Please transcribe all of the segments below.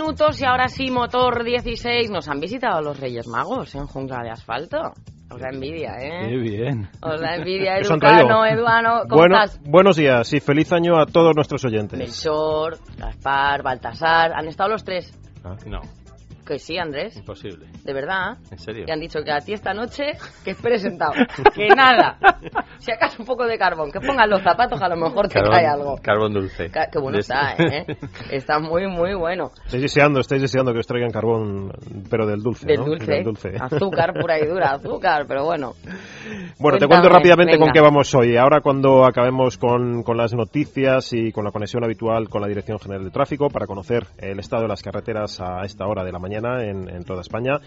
Minutos y ahora sí, motor 16. Nos han visitado los Reyes Magos en Jungla de Asfalto. Os da envidia, ¿eh? Qué bien. Os da envidia, ¿Qué os han Educano? Eduano. ¿Cómo Bueno, estás? buenos días y feliz año a todos nuestros oyentes. Melchor, Gaspar, Baltasar. ¿Han estado los tres? No, Que sí, Andrés. imposible. De verdad. ¿En serio? Te han dicho que a ti esta noche que esperes sentado. que nada. Si acaso un poco de carbón. Que pongas los zapatos, a lo mejor te cae algo. Carbón dulce. Ca- Qué bueno De- está, ¿eh? Está muy, muy bueno. Estáis deseando, estáis deseando que os traigan carbón, pero del dulce, Del ¿no? dulce. Del dulce. Azúcar pura y dura, azúcar, pero bueno. Bueno, te Cuéntame, cuento rápidamente con venga. qué vamos hoy. Ahora cuando acabemos con, con las noticias y con la conexión habitual con la Dirección General de Tráfico para conocer el estado de las carreteras a esta hora de la mañana en, toda España,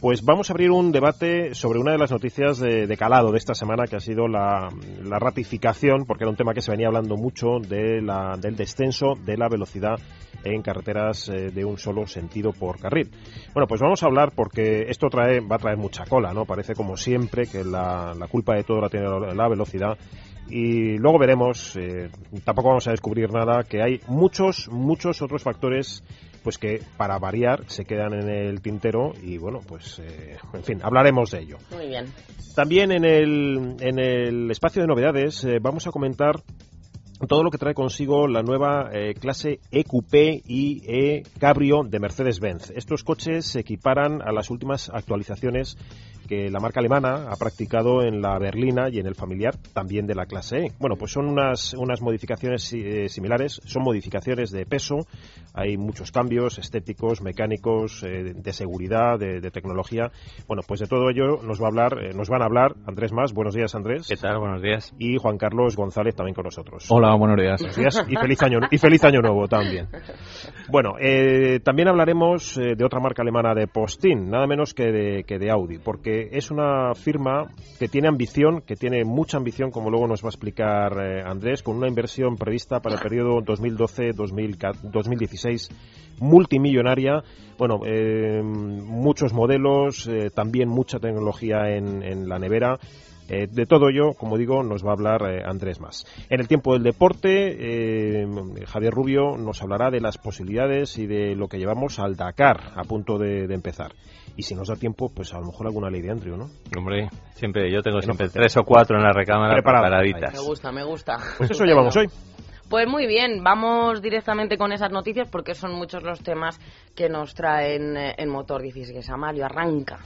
pues vamos a abrir un debate sobre una de las noticias de, de calado de esta semana que ha sido la, ratificación, porque era un tema que se venía hablando mucho de la, del descenso de la velocidad en carreteras eh, de un solo sentido por carril. Bueno, pues vamos a hablar porque esto trae, va a traer mucha cola, ¿no? Parece como siempre que la, culpa de todo la tiene la velocidad. Y luego veremos, eh, tampoco vamos a descubrir nada, que hay muchos, muchos otros factores pues que para variar se quedan en el tintero y bueno, pues eh, en fin, hablaremos de ello. Muy bien. También en el, en el espacio de novedades eh, vamos a comentar todo lo que trae consigo la nueva eh, clase EQP y E Cabrio de Mercedes-Benz. Estos coches se equiparan a las últimas actualizaciones que la marca alemana ha practicado en la berlina y en el familiar también de la clase E. Bueno, pues son unas, unas modificaciones eh, similares, son modificaciones de peso, hay muchos cambios estéticos, mecánicos, eh, de seguridad, de, de tecnología. Bueno, pues de todo ello nos va a hablar, eh, nos van a hablar Andrés Más. Buenos días, Andrés. ¿Qué tal? Buenos días. Y Juan Carlos González también con nosotros. Hola, buenos días. Buenos días y feliz año y feliz año nuevo también. Bueno, eh, también hablaremos eh, de otra marca alemana de postín, nada menos que de, que de Audi, porque es una firma que tiene ambición, que tiene mucha ambición, como luego nos va a explicar eh, Andrés, con una inversión prevista para el periodo 2012-2016 multimillonaria. Bueno, eh, muchos modelos, eh, también mucha tecnología en, la nevera. Eh, de todo ello, como digo, nos va a hablar eh, Andrés más. En el tiempo del deporte, eh, Javier Rubio nos hablará de las posibilidades y de lo que llevamos al Dakar a punto de empezar. Y si nos da tiempo, pues a lo mejor alguna ley de Andrew, ¿no? Hombre, siempre, yo tengo siempre tres o cuatro en la recámara Preparado. Me preparaditas. gusta, me gusta. Pues eso llevamos hoy. Pues muy bien, vamos directamente con esas noticias porque son muchos los temas que nos traen eh, en Motor 16. Amalio, arranca.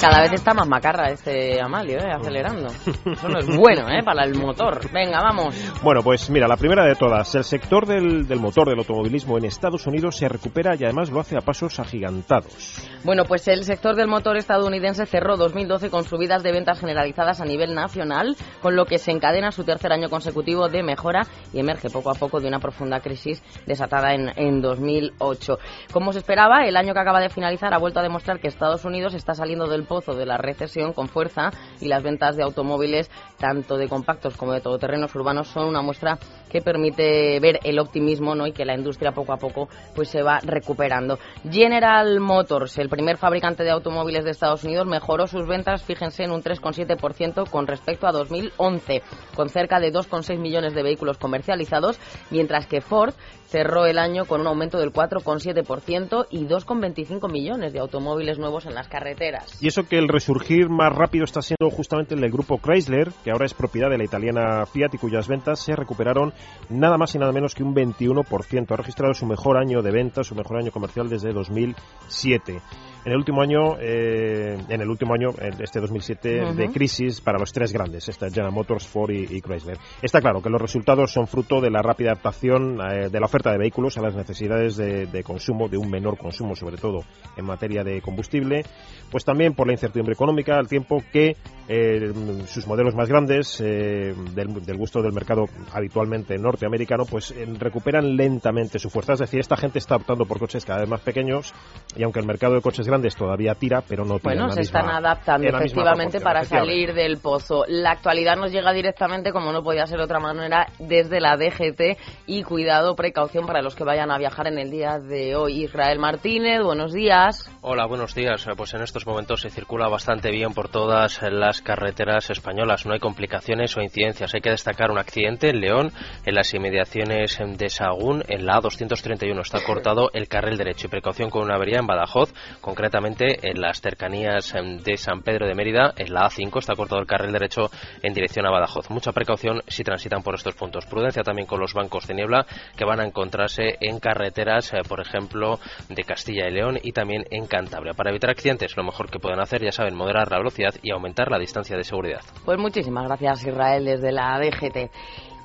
Cada vez está más macarra este Amalio, ¿eh? acelerando. Eso no es bueno ¿eh? para el motor. Venga, vamos. Bueno, pues mira, la primera de todas. El sector del, del motor del automovilismo en Estados Unidos se recupera y además lo hace a pasos agigantados. Bueno, pues el sector del motor estadounidense cerró 2012 con subidas de ventas generalizadas a nivel nacional, con lo que se encadena su tercer año consecutivo de mejora y emerge poco a poco de una profunda crisis desatada en, en 2008. Como se esperaba, el año que acaba de finalizar ha vuelto a demostrar que Estados Unidos está saliendo del de la recesión con fuerza y las ventas de automóviles, tanto de compactos como de todoterrenos urbanos, son una muestra que permite ver el optimismo ¿no? y que la industria poco a poco pues se va recuperando. General Motors, el primer fabricante de automóviles de Estados Unidos, mejoró sus ventas, fíjense, en un 3,7% con respecto a 2011, con cerca de 2,6 millones de vehículos comercializados, mientras que Ford cerró el año con un aumento del 4,7% y 2,25 millones de automóviles nuevos en las carreteras. Que el resurgir más rápido está siendo justamente el del grupo Chrysler, que ahora es propiedad de la italiana Fiat y cuyas ventas se recuperaron nada más y nada menos que un 21%. Ha registrado su mejor año de ventas, su mejor año comercial desde 2007 en el último año, eh, en el último año, este 2007, de crisis para los tres grandes, esta General Motors, Ford y, Chrysler. Está claro que los resultados son fruto de la rápida adaptación eh, de la oferta de vehículos a las necesidades de, consumo, de un menor consumo, sobre todo en materia de combustible, pues también por la incertidumbre económica, al tiempo que eh, sus modelos más grandes, del, gusto del mercado habitualmente norteamericano, pues recuperan lentamente su fuerza. Es decir, esta gente está optando por coches cada vez más pequeños y aunque el mercado de coches grandes todavía tira, pero no tira Bueno, se están adaptando efectivamente para salir del pozo. La actualidad nos llega directamente, como no podía ser de otra manera, desde la DGT y cuidado, precaución para los que vayan a viajar en el día de hoy. Israel Martínez, buenos días. Hola, buenos días. Pues en estos momentos se circula bastante bien por todas las carreteras españolas. No hay complicaciones o incidencias. Hay que destacar un accidente en León, en las inmediaciones de Sagún, en la A231. Está cortado el carril derecho y precaución con una avería en Badajoz, con concretamente en las cercanías em, de San Pedro de Mérida, en la A5, está cortado el carril derecho en dirección a Badajoz. Mucha precaución si transitan por estos puntos. Prudencia también con los bancos de niebla que van a encontrarse en carreteras, eh, por ejemplo, de Castilla y León y también en Cantabria. Para evitar accidentes, lo mejor que pueden hacer, ya saben, moderar la velocidad y aumentar la distancia de seguridad. Pues muchísimas gracias, Israel, desde la DGT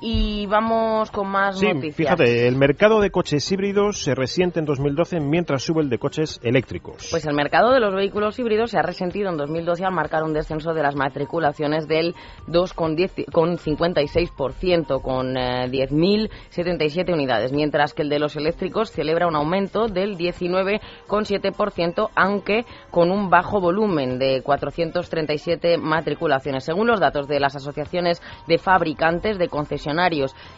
y vamos con más sí, noticias. Fíjate, el mercado de coches híbridos se resiente en 2012 mientras sube el de coches eléctricos. Pues el mercado de los vehículos híbridos se ha resentido en 2012 al marcar un descenso de las matriculaciones del 2,56%, con 10.077 eh, unidades, mientras que el de los eléctricos celebra un aumento del 19,7%, aunque con un bajo volumen de 437 matriculaciones. Según los datos de las asociaciones de fabricantes de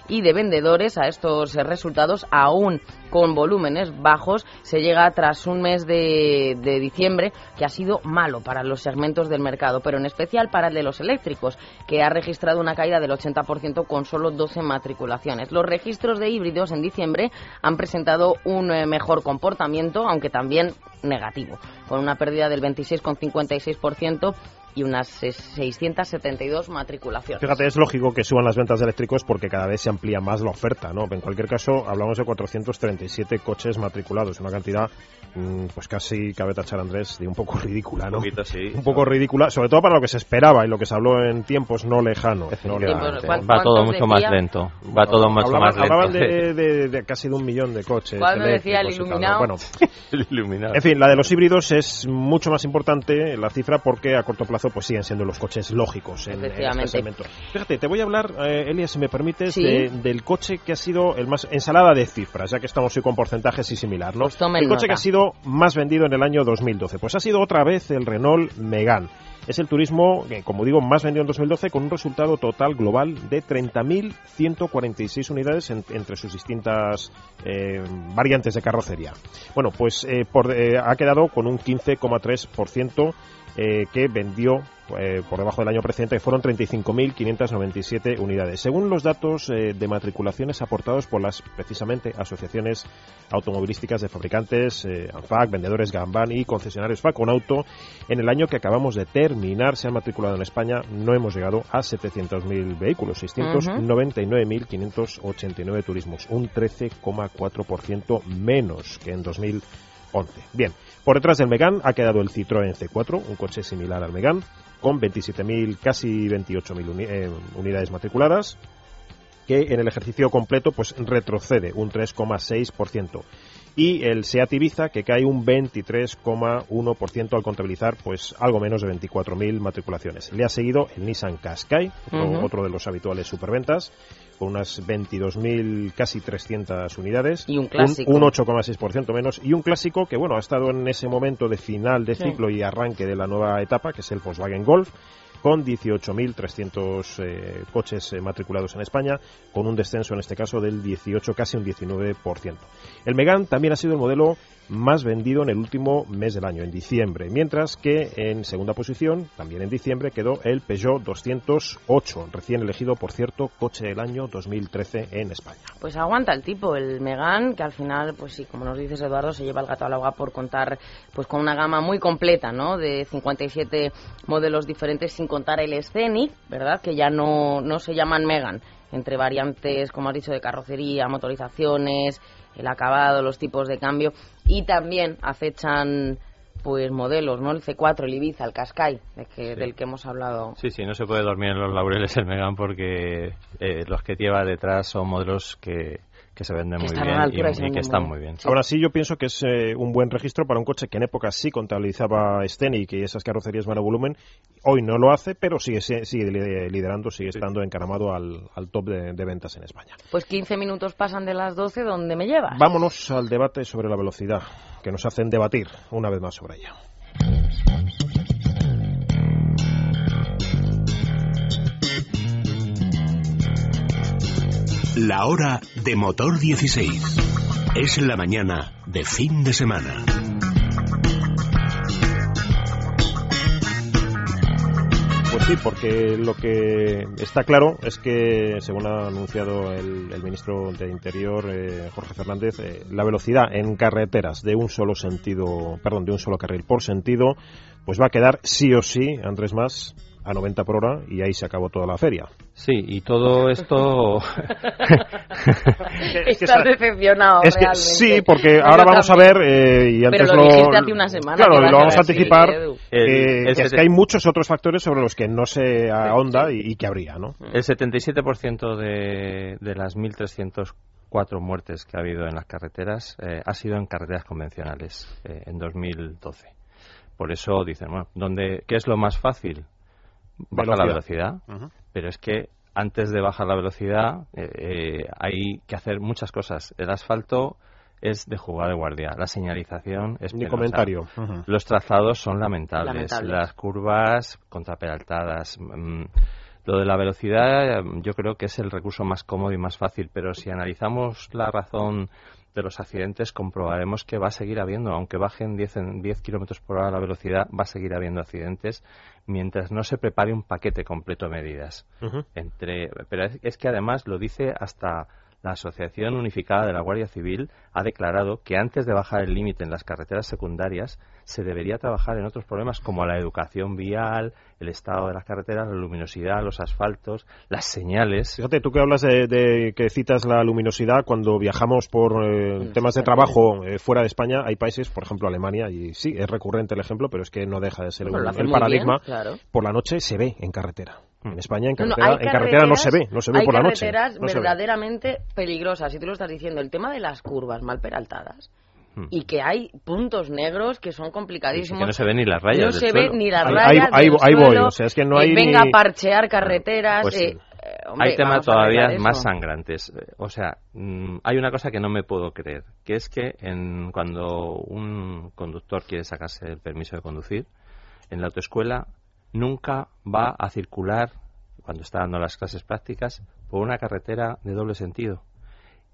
y de vendedores a estos resultados, aún con volúmenes bajos, se llega tras un mes de, de diciembre que ha sido malo para los segmentos del mercado, pero en especial para el de los eléctricos, que ha registrado una caída del 80% con solo 12 matriculaciones. Los registros de híbridos en diciembre han presentado un eh, mejor comportamiento, aunque también negativo, con una pérdida del 26,56% y unas 672 matriculaciones. Fíjate, es lógico que suban las ventas de eléctricos porque cada vez se amplía más la oferta, ¿no? En cualquier caso, hablamos de 437 coches matriculados, una cantidad mm, pues casi cabe tachar Andrés de un poco ridícula, ¿no? Un, poco ridícula, sobre todo para lo que se esperaba y lo que se habló en tiempos no lejanos. Va todo mucho más lento. Va todo mucho más lento. Hablaban de, casi de un millón de coches. ¿Cuál me decía el iluminado? Bueno, el iluminado. En fin, la de los híbridos es mucho más importante la cifra porque a corto plazo pues siguen siendo los coches lógicos en, este segmento. Fíjate, te voy a hablar, eh, Elia, si me permites, del coche que ha sido el más ensalada de cifras, ya que estamos hoy con porcentajes y similar, ¿no? Pues el coche que ha sido más vendido en el año 2012, pues ha sido otra vez el Renault Megane. Es el turismo, como digo, más vendido en 2012 con un resultado total global de 30.146 unidades entre sus distintas eh, variantes de carrocería. Bueno, pues eh, por, ha quedado con un 15,3% eh, que vendió eh, por debajo del año precedente, que fueron 35.597 unidades. Según los datos eh, de matriculaciones aportados por las precisamente asociaciones automovilísticas de fabricantes, ANFAC, vendedores Gamban y concesionarios Auto, en el año que acabamos de terminar se han matriculado en España, no hemos llegado a 700.000 vehículos, 699.589 turismos, un 13,4% menos que en 2011. Bien, por detrás del Megane ha quedado el Citroën C4, un coche similar al Megane, con 27.000, casi 28.000 eh, unidades matriculadas, que en el ejercicio completo pues retrocede un 3,6%. Y el Seat Ibiza, que cae un 23,1% al contabilizar pues algo menos de 24.000 matriculaciones. Le ha seguido el Nissan Qashqai, otro de los habituales superventas, con unas 22.000, casi 300 unidades. Y un clásico. Un, 8,6% menos. Y un clásico que, bueno, ha estado en ese momento de final de ciclo y arranque de la nueva etapa, que es el Volkswagen Golf con 18.300 eh, coches eh, matriculados en España, con un descenso en este caso del 18, casi un 19%. El Megan también ha sido el modelo más vendido en el último mes del año, en diciembre. Mientras que en segunda posición, también en diciembre, quedó el Peugeot 208, recién elegido, por cierto, coche del año 2013 en España. Pues aguanta el tipo, el Megan, que al final, pues sí, como nos dices Eduardo, se lleva el gato al agua por contar pues con una gama muy completa, ¿no? De 57 modelos diferentes, sin contar el Scenic, ¿verdad? Que ya no, no se llaman Megan, entre variantes, como has dicho, de carrocería, motorizaciones, el acabado, los tipos de cambio, y también acechan pues modelos, ¿no? El C4, el Ibiza, el Qashqai, del que hemos hablado. Sí, sí, no se puede dormir en los laureles el Megan porque eh, los que lleva detrás son modelos que, que se venden muy bien y, que están muy bien. Ahora sí, yo pienso que es eh, un buen registro para un coche que en época sí contabilizaba Scenic y esas carrocerías volumen. Hoy no lo hace, pero sigue, sigue liderando, sigue estando encaramado al, top de, de, ventas en España. Pues 15 minutos pasan de las 12, ¿dónde me llevas? Vámonos al debate sobre la velocidad, que nos hacen debatir una vez más sobre ella. La hora de motor 16. Es la mañana de fin de semana. Pues sí, porque lo que está claro es que, según ha anunciado el, ministro de Interior, eh, Jorge Fernández, eh, la velocidad en carreteras de un solo sentido, perdón, de un solo carril por sentido, pues va a quedar sí o sí, Andrés Más, a 90 por hora y ahí se acabó toda la feria. Sí, y todo esto... Estás decepcionado, es que, Sí, porque ahora vamos a ver, eh, y antes Pero lo, dijiste hace una semana. Claro, lo vamos a anticipar, eh, es que hay muchos otros factores sobre los que no se ahonda y, que habría, ¿no? El 77% de, de las 1.304 muertes que ha habido en las carreteras eh, ha sido en carreteras convencionales en 2012. Por eso dicen, bueno, ¿dónde, ¿qué es lo más fácil? Bajar la velocidad, pero es que antes de bajar la velocidad eh, eh, hay que hacer muchas cosas. El asfalto es de jugar de guardia, la señalización es Mi comentario. Los trazados son lamentables, las curvas contraperaltadas. Mm, lo de la velocidad yo creo que es el recurso más cómodo y más fácil, pero si analizamos la razón de los accidentes comprobaremos que va a seguir habiendo, aunque bajen 10, en 10 kilómetros por hora la velocidad, va a seguir habiendo accidentes mientras no se prepare un paquete completo de medidas. Entre, pero es, que además lo dice hasta la Asociación Unificada de la Guardia Civil ha declarado que antes de bajar el límite en las carreteras secundarias se debería trabajar en otros problemas como la educación vial, el estado de las carreteras, la luminosidad, los asfaltos, las señales. Fíjate, tú que hablas de, que citas la luminosidad, cuando viajamos por eh, temas de trabajo eh, fuera de España, hay países, por ejemplo Alemania, y sí, es recurrente el ejemplo, pero es que no deja de ser el paradigma. Por la noche se ve en carretera. En. España, en carretera, en carretera no se ve, no se ve por la noche. Hay carreteras verdaderamente peligrosas, y tú lo estás diciendo. El tema de las curvas mal peraltadas hmm. y que hay puntos negros que son complicadísimos. que no se ven ni las rayas. No se ve ni las rayas. Ahí, voy, o sea, es que no hay. venga a parchear carreteras. Pues eh, eh, hay temas todavía más sangrantes. O sea, mm, hay una cosa que no me puedo creer, que es que en, cuando un conductor quiere sacarse el permiso de conducir, en la autoescuela nunca va a circular, cuando está dando las clases prácticas, por una carretera de doble sentido.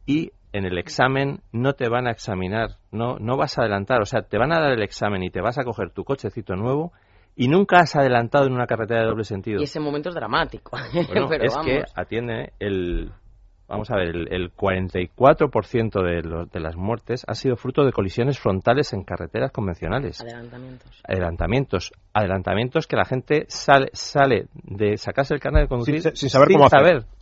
Y en el examen no te van a examinar, no, no vas a adelantar, o sea, te van a dar el examen y te vas a coger tu cochecito nuevo y nunca has adelantado en una carretera de doble sentido. Y ese momento es dramático. es que atiende el vamos a ver, el, 44% de, de las muertes ha sido fruto de colisiones frontales en carreteras convencionales. Adelantamientos. Adelantamientos. Adelantamientos que la gente sale, sale de sacarse el carnet de conducir sin, saber cómo,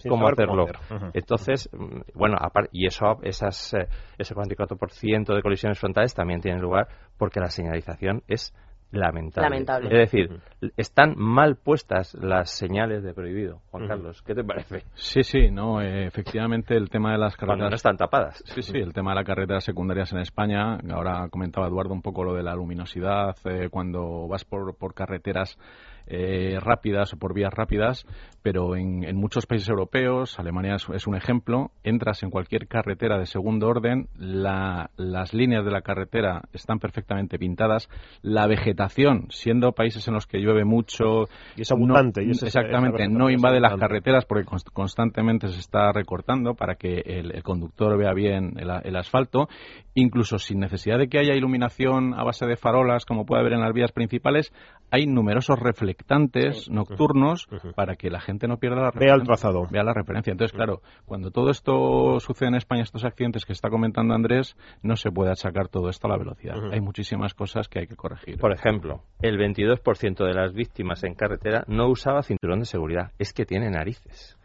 cómo hacerlo. Entonces, mm, bueno, y eso, esas, eh, ese 44% de colisiones frontales también tiene lugar porque la señalización es lamentable. Es decir, están mal puestas las señales de prohibido. Juan Carlos, ¿qué te parece? Sí, sí, no, eh, efectivamente el tema de las carreteras... Cuando no están tapadas. Sí, sí, el tema de las carreteras secundarias en España, ahora comentaba Eduardo un poco lo de la luminosidad, eh, cuando vas por, por carreteras eh, rápidas o por vías rápidas, pero en, muchos países europeos, Alemania es, un ejemplo, entras en cualquier carretera de segundo orden, las líneas de la carretera están perfectamente pintadas, la vegetación, siendo países en los que llueve mucho, y es abundante, y exactamente, no invade las carreteras porque constantemente se está recortando para que el, conductor vea bien el, asfalto, incluso sin necesidad de que haya iluminación a base de farolas como puede haber en las vías principales, hay numerosos reflectantes nocturnos para que la gente no pierda la vea el trazado, vea la referencia. Entonces, claro, cuando todo esto sucede en España, estos accidentes que está comentando Andrés, no se puede achacar todo esto a la velocidad. Hay muchísimas cosas que hay que corregir. Por ejemplo, el 22% de las víctimas en carretera no usaba cinturón de seguridad. Es que tiene narices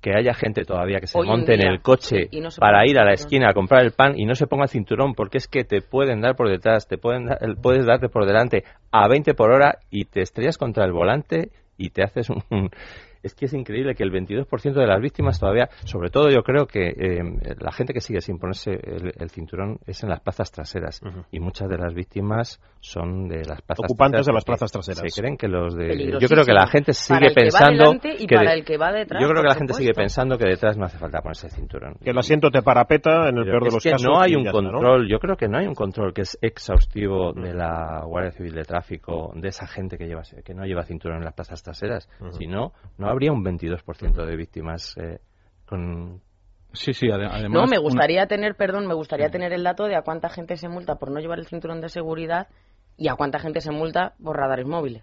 que haya gente todavía que se monte en, el coche para ir a la esquina a comprar el pan y no se ponga el cinturón porque es que te pueden dar por detrás, te pueden puedes darte por delante a 20 por hora y te estrellas contra el volante y te haces un es que es increíble que el 22% de las víctimas todavía, sobre todo yo creo que eh, la gente que sigue sin ponerse el, cinturón es en las plazas traseras y muchas de las víctimas son de las plazas ocupantes de las plazas traseras. Se creen que los de yo creo que la gente sigue pensando que, para el que va detrás, yo creo que la gente sigue pensando que detrás no hace falta ponerse el cinturón. Que el asiento te parapeta en el peor de los que casos. No hay un control, yo creo que no hay un control que es exhaustivo de la Guardia Civil de Tráfico de esa gente que lleva que no lleva cinturón en las plazas traseras, si no no habría un 22% de víctimas eh, con Sí, sí, además. No, me gustaría tener, perdón, me gustaría tener el dato de a cuánta gente se multa por no llevar el cinturón de seguridad y a cuánta gente se multa por radares móviles.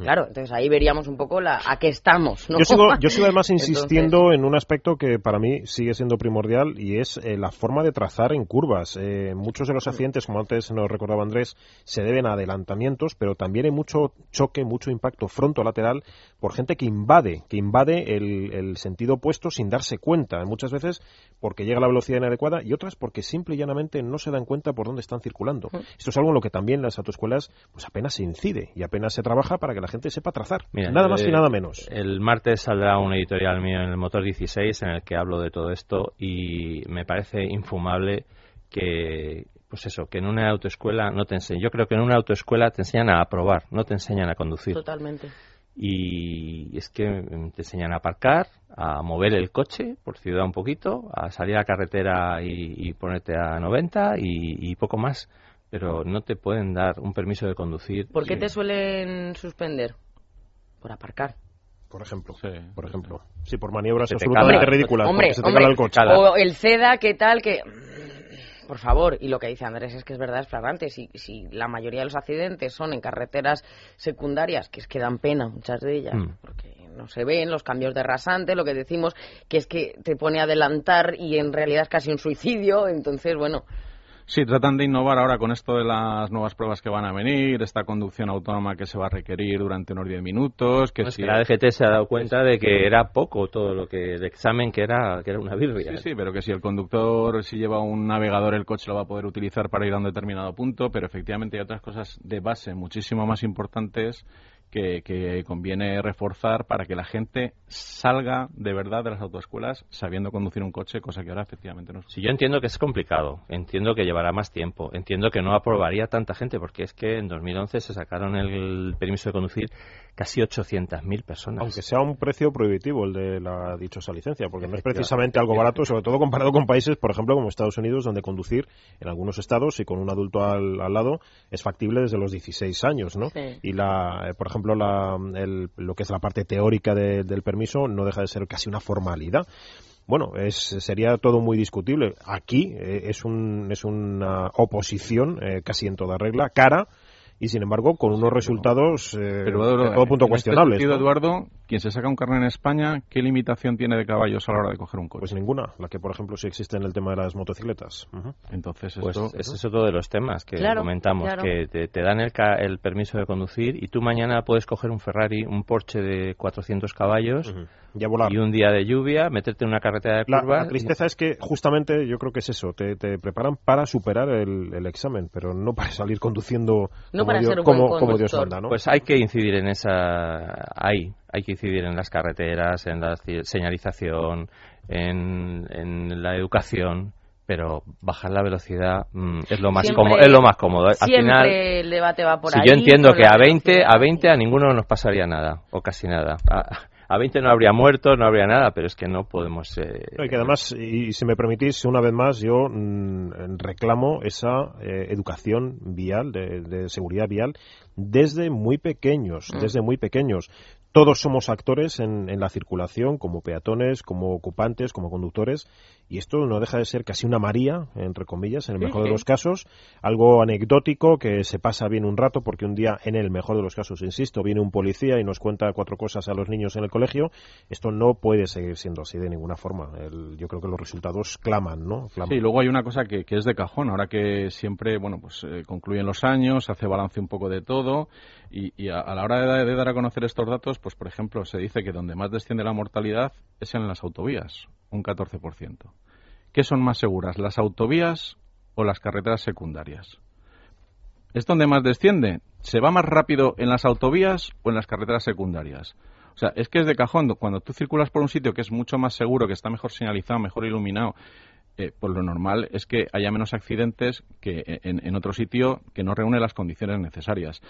Claro, entonces ahí veríamos un poco la, a qué estamos. ¿no? Yo, sigo, yo sigo además insistiendo en un aspecto que para mí sigue siendo primordial y es eh, la forma de trazar en curvas. Eh, muchos de los accidentes, como antes nos recordaba Andrés, se deben a adelantamientos, pero también hay mucho choque, mucho impacto fronto-lateral por gente que invade, que invade el, el sentido opuesto sin darse cuenta. Muchas veces porque llega a la velocidad inadecuada y otras porque simple y llanamente no se dan cuenta por dónde están circulando. Esto es algo en lo que también las autoescuelas pues apenas se incide y apenas se trabaja para que la gente sepa trazar. nada más y eh, nada menos. El martes saldrá un editorial mío en el Motor 16 en el que hablo de todo esto y me parece infumable que pues eso, que en una autoescuela no te enseñen. Yo creo que en una autoescuela te enseñan a aprobar, no te enseñan a conducir. Totalmente y es que te enseñan a aparcar, a mover el coche por ciudad un poquito, a salir a la carretera y, ponerte a 90 y, poco más, pero no te pueden dar un permiso de conducir. ¿Por qué te suelen suspender? Por aparcar. Por ejemplo, sí, por ejemplo. Sí, por maniobras absolutamente ridículas. Hombre, se te el coche. O el CEDA, ¿qué tal? Que por favor, y lo que dice Andrés es que es verdad, es flagrante. Si, si la mayoría de los accidentes son en carreteras secundarias, que es que dan pena muchas de ellas, mm. porque no se ven los cambios de rasante, lo que decimos, que es que te pone a adelantar y en realidad es casi un suicidio, entonces, bueno, Sí, tratan de innovar ahora con esto de las nuevas pruebas que van a venir, esta conducción autónoma que se va a requerir durante unos 10 minutos. Que, si... la DGT se ha dado cuenta de que era poco todo lo que el examen que era que era una birria. Sí, sí, pero que si el conductor si lleva un navegador el coche lo va a poder utilizar para ir a un determinado punto, pero efectivamente hay otras cosas de base muchísimo más importantes que, conviene reforzar para que la gente salga de verdad de las autoescuelas sabiendo conducir un coche, cosa que ahora efectivamente no. Sí, yo entiendo que es complicado, entiendo que llevará más tiempo, entiendo que no aprobaría tanta gente, porque es que en 2011 se sacaron el permiso de conducir casi 800.000 personas. Aunque sea un precio prohibitivo el de la dichosa licencia, porque no es precisamente algo barato, sobre todo comparado con países, por ejemplo, como Estados Unidos, donde conducir en algunos estados y con un adulto al, lado es factible desde los 16 años, ¿no? Y la, eh, por ejemplo, la, lo que es la parte teórica del permiso no deja de ser casi una formalidad bueno, es, sería todo muy discutible. Aquí eh, es, un, es una oposición eh, casi en toda regla, cara y sin embargo con unos resultados eh, Pero, todo punto este cuestionables. Eduardo, quien se saca un carnet en España, ¿qué limitación tiene de caballos a la hora de coger un coche? Pues ninguna, la que por ejemplo sí existe en el tema de las motocicletas. Entonces, pues ese es otro de los temas que comentamos, que te, dan el, el, permiso de conducir y tú mañana puedes coger un Ferrari, un Porsche de 400 caballos y un día de lluvia, meterte en una carretera de curva. La, tristeza es que justamente yo creo que es eso, te, preparan para superar el, examen, pero no para salir conduciendo como, Dios, manda, ¿no? Pues hay que incidir en esa, ahí, hay que incidir en las carreteras, en la señalización, en, en la educación, pero bajar la velocidad mm, es lo más cómodo es lo más cómodo. Al final el debate va por si yo entiendo que a 20 a 20 a ninguno nos pasaría nada o casi nada. A, 20 no habría muertos no habría nada pero es que no podemos eh, y que además y, si me permitís una vez más yo mm, reclamo esa eh, educación vial de, seguridad vial desde muy pequeños mm. desde muy pequeños todos somos actores en, en, la circulación, como peatones, como ocupantes, como conductores, y esto no deja de ser casi una María, entre comillas, en el mejor de los casos, algo anecdótico que se pasa bien un rato porque un día, en el mejor de los casos, insisto, viene un policía y nos cuenta cuatro cosas a los niños en el colegio. Esto no puede seguir siendo así de ninguna forma. yo creo que los resultados claman, ¿no? Claman. Sí, luego hay una cosa que, es de cajón. Ahora que siempre, bueno, pues eh, concluyen los años, hace balance un poco de todo y, a, la hora de, dar a conocer estos datos, pues por ejemplo, se dice que donde más desciende la mortalidad es en las autovías un 14%. ¿Qué son más seguras, las autovías o las carreteras secundarias? ¿Es donde más desciende? ¿Se va más rápido en las autovías o en las carreteras secundarias? O sea, es que es de cajón. Cuando tú circulas por un sitio que es mucho más seguro, que está mejor señalizado, mejor iluminado, eh, pues lo normal es que haya menos accidentes que en, en, otro sitio que no reúne las condiciones necesarias.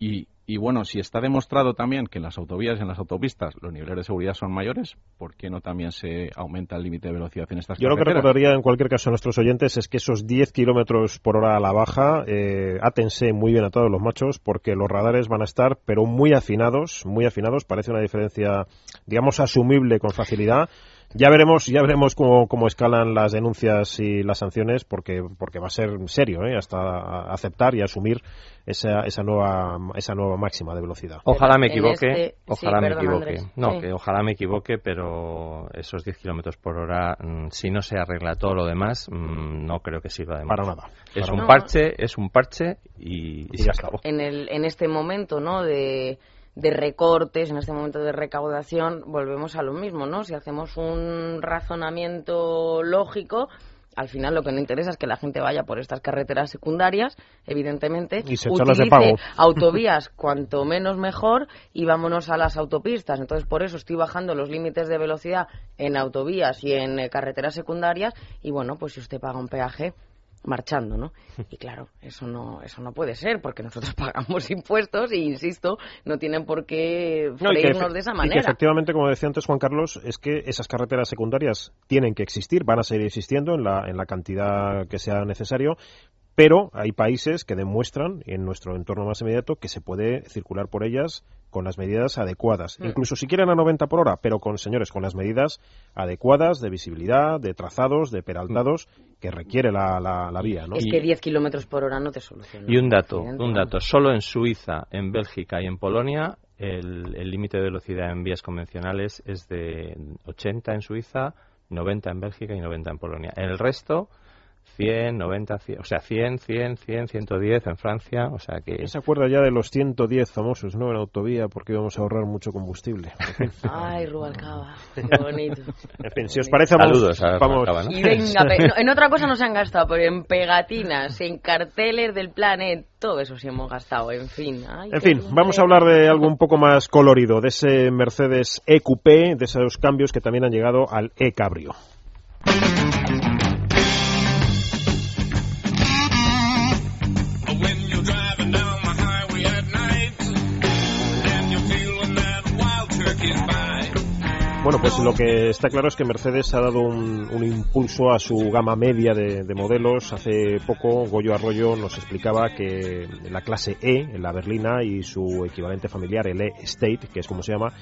Y, bueno, si está demostrado también que en las autovías y en las autopistas los niveles de seguridad son mayores, ¿por qué no también se aumenta el límite de velocidad en estas Yo lo que recordaría en cualquier caso a nuestros oyentes es que esos 10 kilómetros por hora a la baja, eh, átense muy bien a todos los machos porque los radares van a estar, pero muy afinados, muy afinados. Parece una diferencia, digamos, asumible con facilidad. Ya veremos, ya veremos cómo, cómo, escalan las denuncias y las sanciones, porque, porque va a ser serio, ¿eh? hasta aceptar y asumir esa, esa nueva esa nueva máxima de velocidad. Ojalá me equivoque, este- ojalá me equivoque. No, que ojalá me equivoque, pero esos 10 kilómetros por hora, mm, si no se arregla todo lo demás, mm, no creo que sirva de Para nada. Es un parche, es un parche y, y, se acabó. En, el, en este momento, ¿no? De de recortes, en este momento de recaudación, volvemos a lo mismo, ¿no? Si hacemos un razonamiento lógico, al final lo que no interesa es que la gente vaya por estas carreteras secundarias, evidentemente, y se utilice de pago. autovías cuanto menos mejor y vámonos a las autopistas. Entonces, por eso estoy bajando los límites de velocidad en autovías y en eh, carreteras secundarias y bueno, pues si usted paga un peaje, marchando, ¿no? Y claro, eso no, eso no puede ser, porque nosotros pagamos impuestos y, insisto, no tienen por qué freírnos de esa manera. Y que efectivamente, como decía antes Juan Carlos, es que esas carreteras secundarias tienen que existir, van a seguir existiendo en la, en la cantidad que sea necesario, pero hay países que demuestran en nuestro entorno más inmediato que se puede circular por ellas con las medidas adecuadas. Mm. Incluso si quieren a 90 por hora, pero con, señores, con las medidas adecuadas de visibilidad, de trazados, de peraltados que requiere la, la, vía. ¿no? Es que 10 kilómetros por hora no te soluciona. Y un dato, un dato. Solo en Suiza, en Bélgica y en Polonia el límite de velocidad en vías convencionales es de 80 en Suiza, 90 en Bélgica y 90 en Polonia. El resto 100, 90, 100, o sea, 100, 100, 100, 110 en Francia, o sea que... Se acuerda ya de los 110 famosos, ¿no? En autovía, porque íbamos a ahorrar mucho combustible. Ay, Rubalcaba, qué bonito. en fin, si os parece, Saludos vamos... ¿no? Y venga, en otra cosa no se han gastado, pero en pegatinas, en carteles del planet, todo eso sí hemos gastado, en fin. en fin, vamos a hablar de algo un poco más colorido, de ese Mercedes EQP, de esos cambios que también han llegado al E-Cabrio. Bueno, pues lo que está claro es que Mercedes ha dado un, impulso a su gama media de, modelos. Hace poco Goyo Arroyo nos explicaba que la clase E, la berlina, y su equivalente familiar, el E-State, que es como se llama,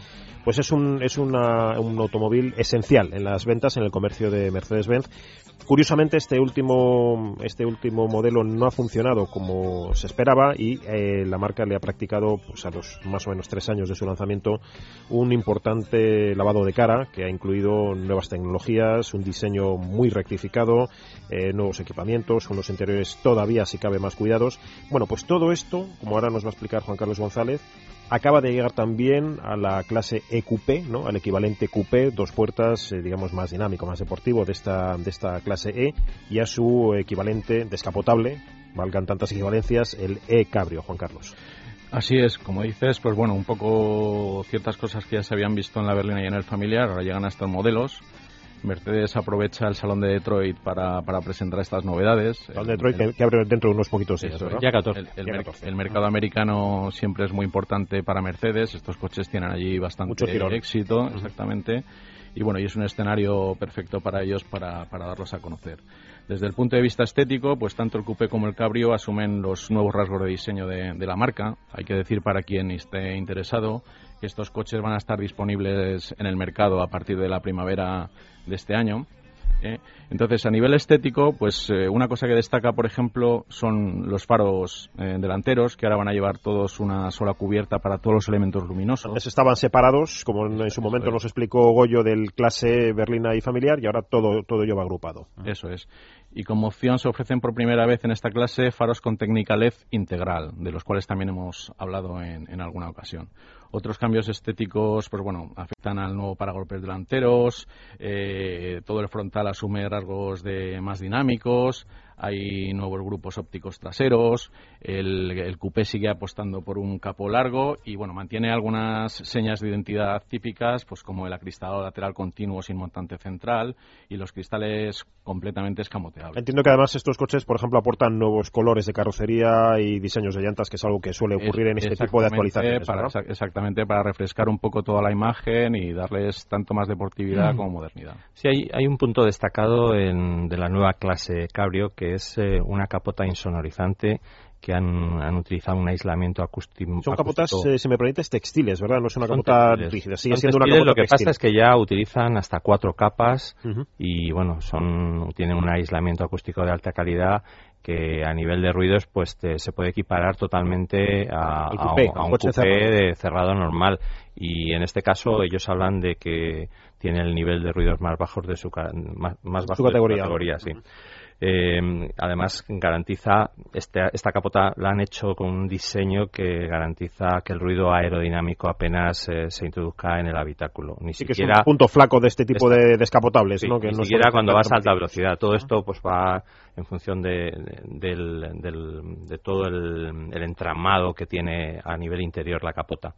pues es un, es un automóvil esencial en las ventas, en el comercio de Mercedes-Benz. Curiosamente, este último, este último modelo no ha funcionado como se esperaba y eh, la marca le ha practicado, pues, a los más o menos tres años de su lanzamiento, un importante lavado de cara que ha incluido nuevas tecnologías, un diseño muy rectificado, eh, nuevos equipamientos, unos interiores todavía, si cabe, más cuidados. Bueno, pues todo esto, como ahora nos va a explicar Juan Carlos González, acaba de llegar también a la clase EQP, ¿no? al equivalente QP, dos puertas, eh, digamos, más dinámico, más deportivo de esta, de esta clase E, y a su equivalente descapotable, valgan tantas equivalencias, el E-Cabrio, Juan Carlos. Así es, como dices, pues bueno, un poco ciertas cosas que ya se habían visto en la berlina y en el familiar, ahora llegan a estos modelos. Mercedes aprovecha el Salón de Detroit para, para presentar estas novedades. El Salón de Detroit que, abre dentro de unos poquitos días, Ya 14. El, mercado americano siempre es muy importante para Mercedes. Estos coches tienen allí bastante éxito, exactamente. Y bueno, y es un escenario perfecto para ellos para, para darlos a conocer. Desde el punto de vista estético, pues tanto el Coupé como el Cabrio asumen los nuevos rasgos de diseño de, de la marca. Hay que decir para quien esté interesado que estos coches van a estar disponibles en el mercado a partir de la primavera de este año. ¿eh? Entonces, a nivel estético, pues eh, una cosa que destaca, por ejemplo, son los faros eh, delanteros, que ahora van a llevar todos una sola cubierta para todos los elementos luminosos. Antes estaban separados, como en, su momento nos explicó Goyo del clase berlina y familiar, y ahora todo, todo ello va agrupado. Eso es. Y como opción se ofrecen por primera vez en esta clase faros con técnica LED integral, de los cuales también hemos hablado en, en alguna ocasión. Otros cambios estéticos, pues bueno, afectan al nuevo paragolpes delanteros, eh, todo el frontal asume rasgos de más dinámicos, hay nuevos grupos ópticos traseros, el, el coupé sigue apostando por un capó largo y bueno, mantiene algunas señas de identidad típicas, pues como el acristalado lateral continuo sin montante central y los cristales completamente escamoteables. Entiendo que además estos coches, por ejemplo, aportan nuevos colores de carrocería y diseños de llantas, que es algo que suele ocurrir en este tipo de actualizaciones. Para, Exactamente, para refrescar un poco toda la imagen y darles tanto más deportividad mm. como modernidad. Sí, hay, hay un punto destacado en, de la nueva clase Cabrio que es eh, una capota insonorizante que han, utilizado un aislamiento acústico. Son capotas, eh, si me permites, textiles, ¿verdad? No es una capota rígida, sigue siendo una capota Lo que pasa es que ya utilizan hasta cuatro capas y, bueno, son tienen un aislamiento acústico de alta calidad que a nivel de ruidos pues se puede equiparar totalmente a, un coche de cerrado normal. Y en este caso ellos hablan de que tiene el nivel de ruidos más bajos de su más, más bajo categoría, de su categoría. sí. Eh, además, garantiza, este, esta capota la han hecho con un diseño que garantiza que el ruido aerodinámico apenas eh, se introduzca en el habitáculo. Ni siquiera, que es un punto flaco de este tipo de descapotables, ¿no? Que ni siquiera cuando vas a alta velocidad. Todo esto pues va en función de, de todo el, el entramado que tiene a nivel interior la capota.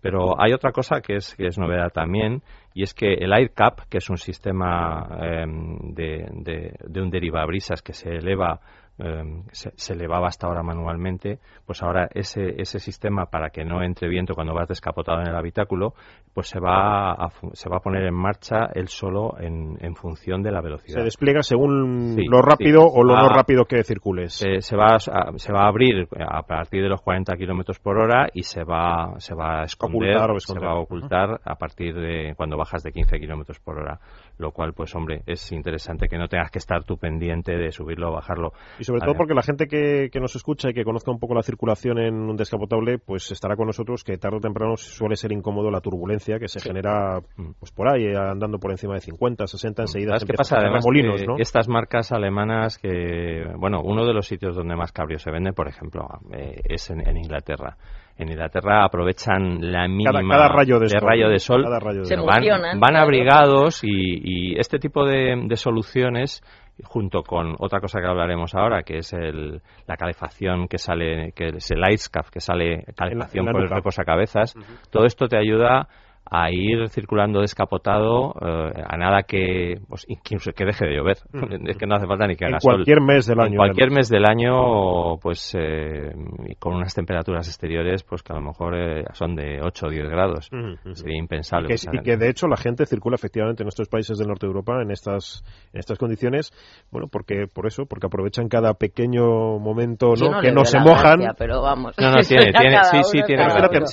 Pero hay otra cosa que es, que es novedad también, y es que el AirCap, que es un sistema em, de, de, de, un derivabrisas que se eleva Em, se, elevaba hasta ahora manualmente, pues ahora ese, ese sistema para que no entre viento cuando vas descapotado en el habitáculo, pues se va a, se va a poner en marcha él solo en, en función de la velocidad. Se despliega según lo rápido o lo no rápido que circules. se, va a, se va a abrir a partir de los 40 kilómetros por hora y se va, se va a esconder, se va a ocultar a partir de cuando bajas de 15 kilómetros por hora lo cual, pues hombre, es interesante que no tengas que estar tú pendiente de subirlo o bajarlo. Y sobre todo porque la gente que, que, nos escucha y que conozca un poco la circulación en un descapotable, pues estará con nosotros que tarde o temprano suele ser incómodo la turbulencia que se genera mm. pues por ahí, andando por encima de 50, 60, enseguida. ¿Sabes qué pasa? Además, molinos, ¿no? estas marcas alemanas que, bueno, uno de los sitios donde más cabrio se vende, por ejemplo, eh, es en Inglaterra en Inglaterra aprovechan la mínima cada, rayo de, sol, van, abrigados y, y, este tipo de, de, soluciones junto con otra cosa que hablaremos ahora que es el, la calefacción que sale que es el ice que sale calefacción por el reposacabezas cabezas. Todo esto te ayuda a ir circulando descapotado eh, a nada que pues, incluso que deje de llover. Es que no hace falta ni que haga en cualquier mes del año en cualquier mes del año pues eh, con unas temperaturas exteriores pues que a lo mejor eh, son de 8 o 10 grados. Sería impensable y que, de hecho la gente circula efectivamente en nuestros países del norte de Europa en estas en estas condiciones. Bueno porque por eso porque aprovechan cada pequeño momento no, que no se mojan. pero vamos. No no tiene, tiene sí sí tiene, sí, la tiene,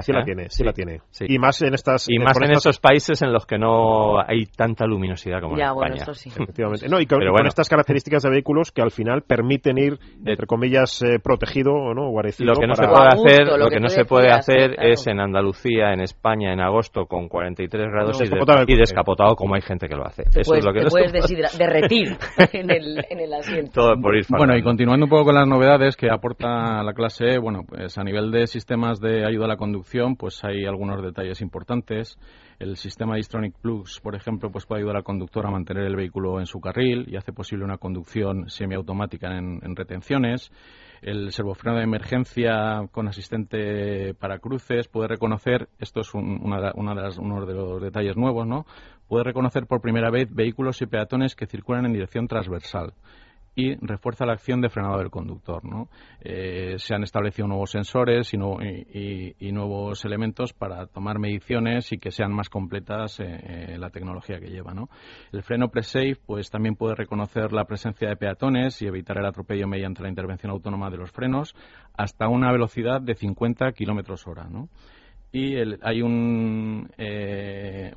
sí la tiene sí la tiene. y más en y más en esos países en los que no hay tanta luminosidad como en España. Efectivamente. No, y con, estas características de vehículos que al final permiten ir, entre comillas, eh, protegido o no guarecido. Lo que no se puede hacer, lo, que, no se puede hacer es en Andalucía, en España, en agosto con 43 grados y, descapotado como hay gente que lo hace. Eso es lo que te puedes derretir en el, en el asiento. Todo por ir bueno, y continuando un poco con las novedades que aporta la clase E, bueno, pues a nivel de sistemas de ayuda a la conducción, pues hay algunos detalles importantes El sistema Distronic Plus, por ejemplo, pues puede ayudar al conductor a mantener el vehículo en su carril y hace posible una conducción semiautomática en, en retenciones. El servofreno de emergencia con asistente para cruces puede reconocer, esto es de uno de los detalles nuevos, ¿no? Puede reconocer por primera vez vehículos y peatones que circulan en dirección transversal y refuerza la acción de frenado del conductor. ¿no? Eh, se han establecido nuevos sensores y, nuevos elementos para tomar mediciones y que sean más completas eh, eh, la tecnología que lleva. El freno pre-safe pues, también puede reconocer la presencia de peatones y evitar el atropello mediante la intervención autónoma de los frenos hasta una velocidad de 50 kilómetros hora. Y hay un,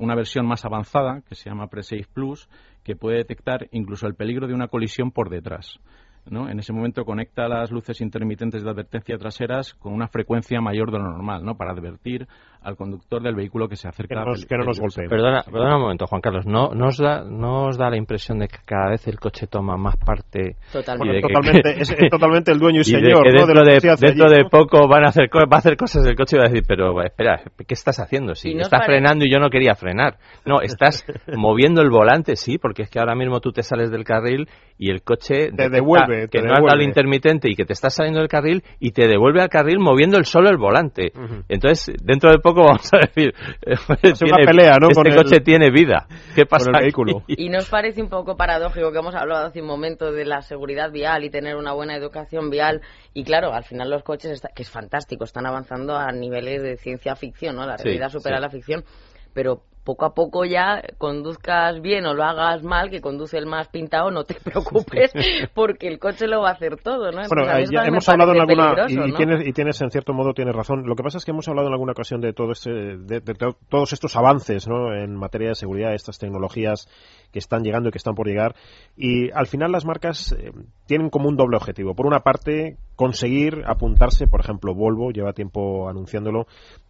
una versión más avanzada que se llama Pre-Safe Plus que puede detectar incluso el peligro de una colisión por detrás. ¿no? En ese momento conecta las luces intermitentes de advertencia traseras con una frecuencia mayor de lo normal, ¿no? Para advertir al conductor del vehículo que se acerca. Que no nos golpee. Perdona, perdona un momento, Juan Carlos. ¿No nos da, no os da la impresión de que cada vez el coche toma más parte? Totalmente. totalmente es, totalmente el dueño y, señor. dentro, de, dentro de, poco van a hacer, va a hacer cosas del coche y va a decir, pero espera, ¿qué estás haciendo? Si estás frenando y yo no quería frenar. No, estás moviendo el volante, sí, porque es que ahora mismo tú te sales del carril y el coche te devuelve, que no has dado el intermitente y que te estás saliendo del carril y te devuelve al carril moviendo el solo el volante. Entonces, dentro de poco vamos a decir, es una pelea, ¿no? Este coche tiene vida. ¿Qué pasa con el vehículo? Y nos parece un poco paradójico que hemos hablado hace un momento de la seguridad vial y tener una buena educación vial y claro, al final los coches, que es fantástico, están avanzando a niveles de ciencia ficción, ¿no? La realidad supera la ficción, pero poco a poco ya conduzcas bien o lo hagas mal, que conduce el más pintado, no te preocupes porque el coche lo va a hacer todo, ¿no? bueno, ya hemos hablado en alguna y, tienes, y, tienes, en cierto modo tienes razón. Lo que pasa es que hemos hablado en alguna ocasión de todo este, de, todos estos avances, ¿no? En materia de seguridad, estas tecnologías que están llegando y que están por llegar y al final las marcas eh, tienen como un doble objetivo. Por una parte, conseguir apuntarse, por ejemplo, Volvo lleva tiempo anunciándolo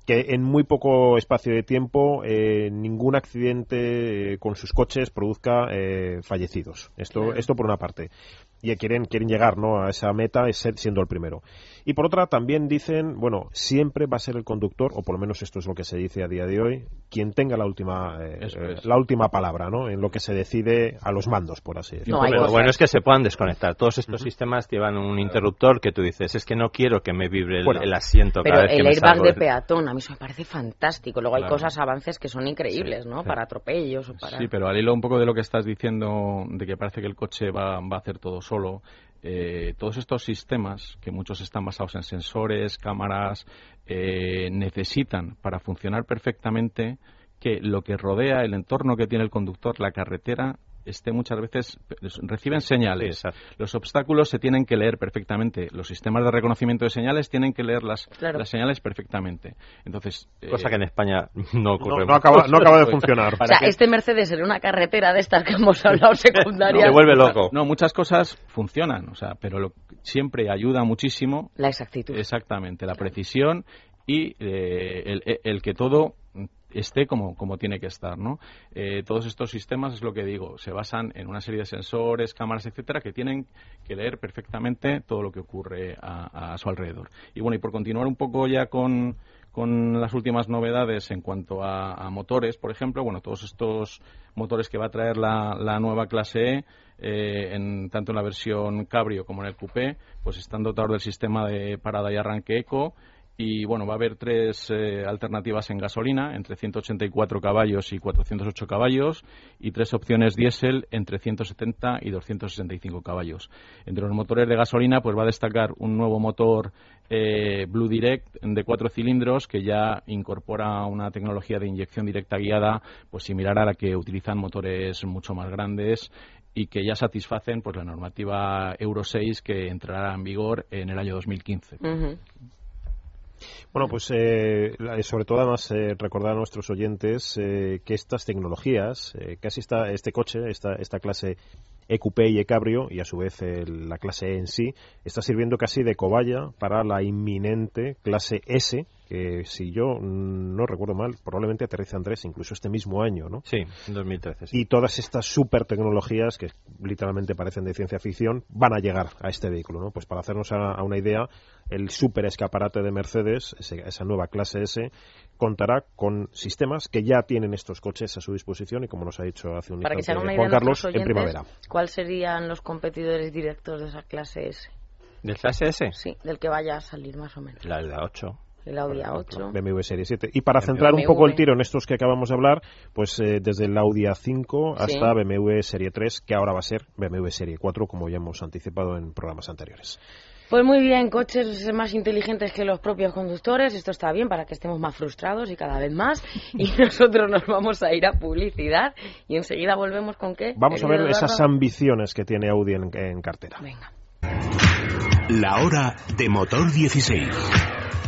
que en muy poco espacio de tiempo eh, ningún accidente eh, con sus coches produzca eh, fallecidos. Esto, esto por una parte. Y quieren, quieren llegar ¿no? a esa meta siendo el primero. Y por otra, también dicen, bueno, siempre va a ser el conductor, o por lo menos esto es lo que se dice a día de hoy, quien tenga la última, la última palabra ¿no? en lo que se decide a los mandos, por así decirlo. lo bueno es que se puedan desconectar. Todos estos sistemas llevan un interruptor que tú dices, es que no quiero que me vibre el, asiento cada vez que el airbag de peatón a mí eso me parece fantástico. Luego hay cosas, avances que son increíbles, ¿no? Para atropellos o para... Sí, pero al hilo un poco de lo que estás diciendo, de que parece que el coche va, va a hacer todo solo, eh, todos estos sistemas, que muchos están basados en sensores, cámaras, eh, necesitan para funcionar perfectamente que lo que rodea el entorno que tiene el conductor, la carretera, esté muchas veces reciben señales. Los obstáculos se tienen que leer perfectamente. Los sistemas de reconocimiento de señales tienen que leer las, las señales perfectamente. Entonces, cosa que en España no ocurre. No, acaba, no acaba de funcionar. o sea, este Mercedes en una carretera de estas que hemos hablado secundaria. se vuelve loco. No, muchas cosas funcionan, o sea, pero lo, siempre ayuda muchísimo. La exactitud. Exactamente, la precisión y eh, el, el que todo esté como, como tiene que estar. ¿no? Eh, todos estos sistemas, es lo que digo, se basan en una serie de sensores, cámaras, etcétera, que tienen que leer perfectamente todo lo que ocurre a, su alrededor. Y bueno, y por continuar un poco ya con, con las últimas novedades en cuanto a, motores, por ejemplo, bueno, todos estos motores que va a traer la, la nueva clase E, eh, en, tanto en la versión Cabrio como en el Coupé, pues están dotados del sistema de parada y arranque eco, y bueno, va a haber tres eh, alternativas en gasolina, entre 184 caballos y 408 caballos, y tres opciones diésel entre 170 y 265 caballos. Entre los motores de gasolina, pues va a destacar un nuevo motor eh, Blue Direct de cuatro cilindros que ya incorpora una tecnología de inyección directa guiada, pues similar a la que utilizan motores mucho más grandes y que ya satisfacen pues la normativa Euro 6 que entrará en vigor en el año 2015. Bueno, pues eh, sobre todo además eh, recordar a nuestros oyentes eh, que estas tecnologías, casi está este coche, esta, esta clase EQP y E-Cabrio, y a su vez la clase E en sí, está sirviendo casi de cobaya para la inminente clase S, que si yo no recuerdo mal, probablemente aterriza Andrés incluso este mismo año, ¿no? Sí, en 2013. Y todas estas super tecnologías que literalmente parecen de ciencia ficción van a llegar a este vehículo, ¿no? Pues para hacernos a, una idea, el super escaparate de Mercedes, esa nueva clase S, contará con sistemas que ya tienen estos coches a su disposición y como nos ha dicho hace un para instante Juan Carlos, en primavera. ¿Cuáles serían los competidores directos de esa clase S? ¿Del clase S? Sí, del que vaya a salir más o menos. La de 8 el Audi A8. BMW Serie 7. Y para centrar un poco el tiro en estos que acabamos de hablar, pues eh, desde el Audi A5 hasta BMW Serie 3, que ahora va a ser BMW Serie 4, como ya hemos anticipado en programas anteriores. Pues muy bien, coches más inteligentes que los propios conductores. Esto está bien para que estemos más frustrados y cada vez más. Y nosotros nos vamos a ir a publicidad y enseguida volvemos con qué. Vamos a ver esas ambiciones que tiene Audi en, en cartera. Venga. La hora de motor 16.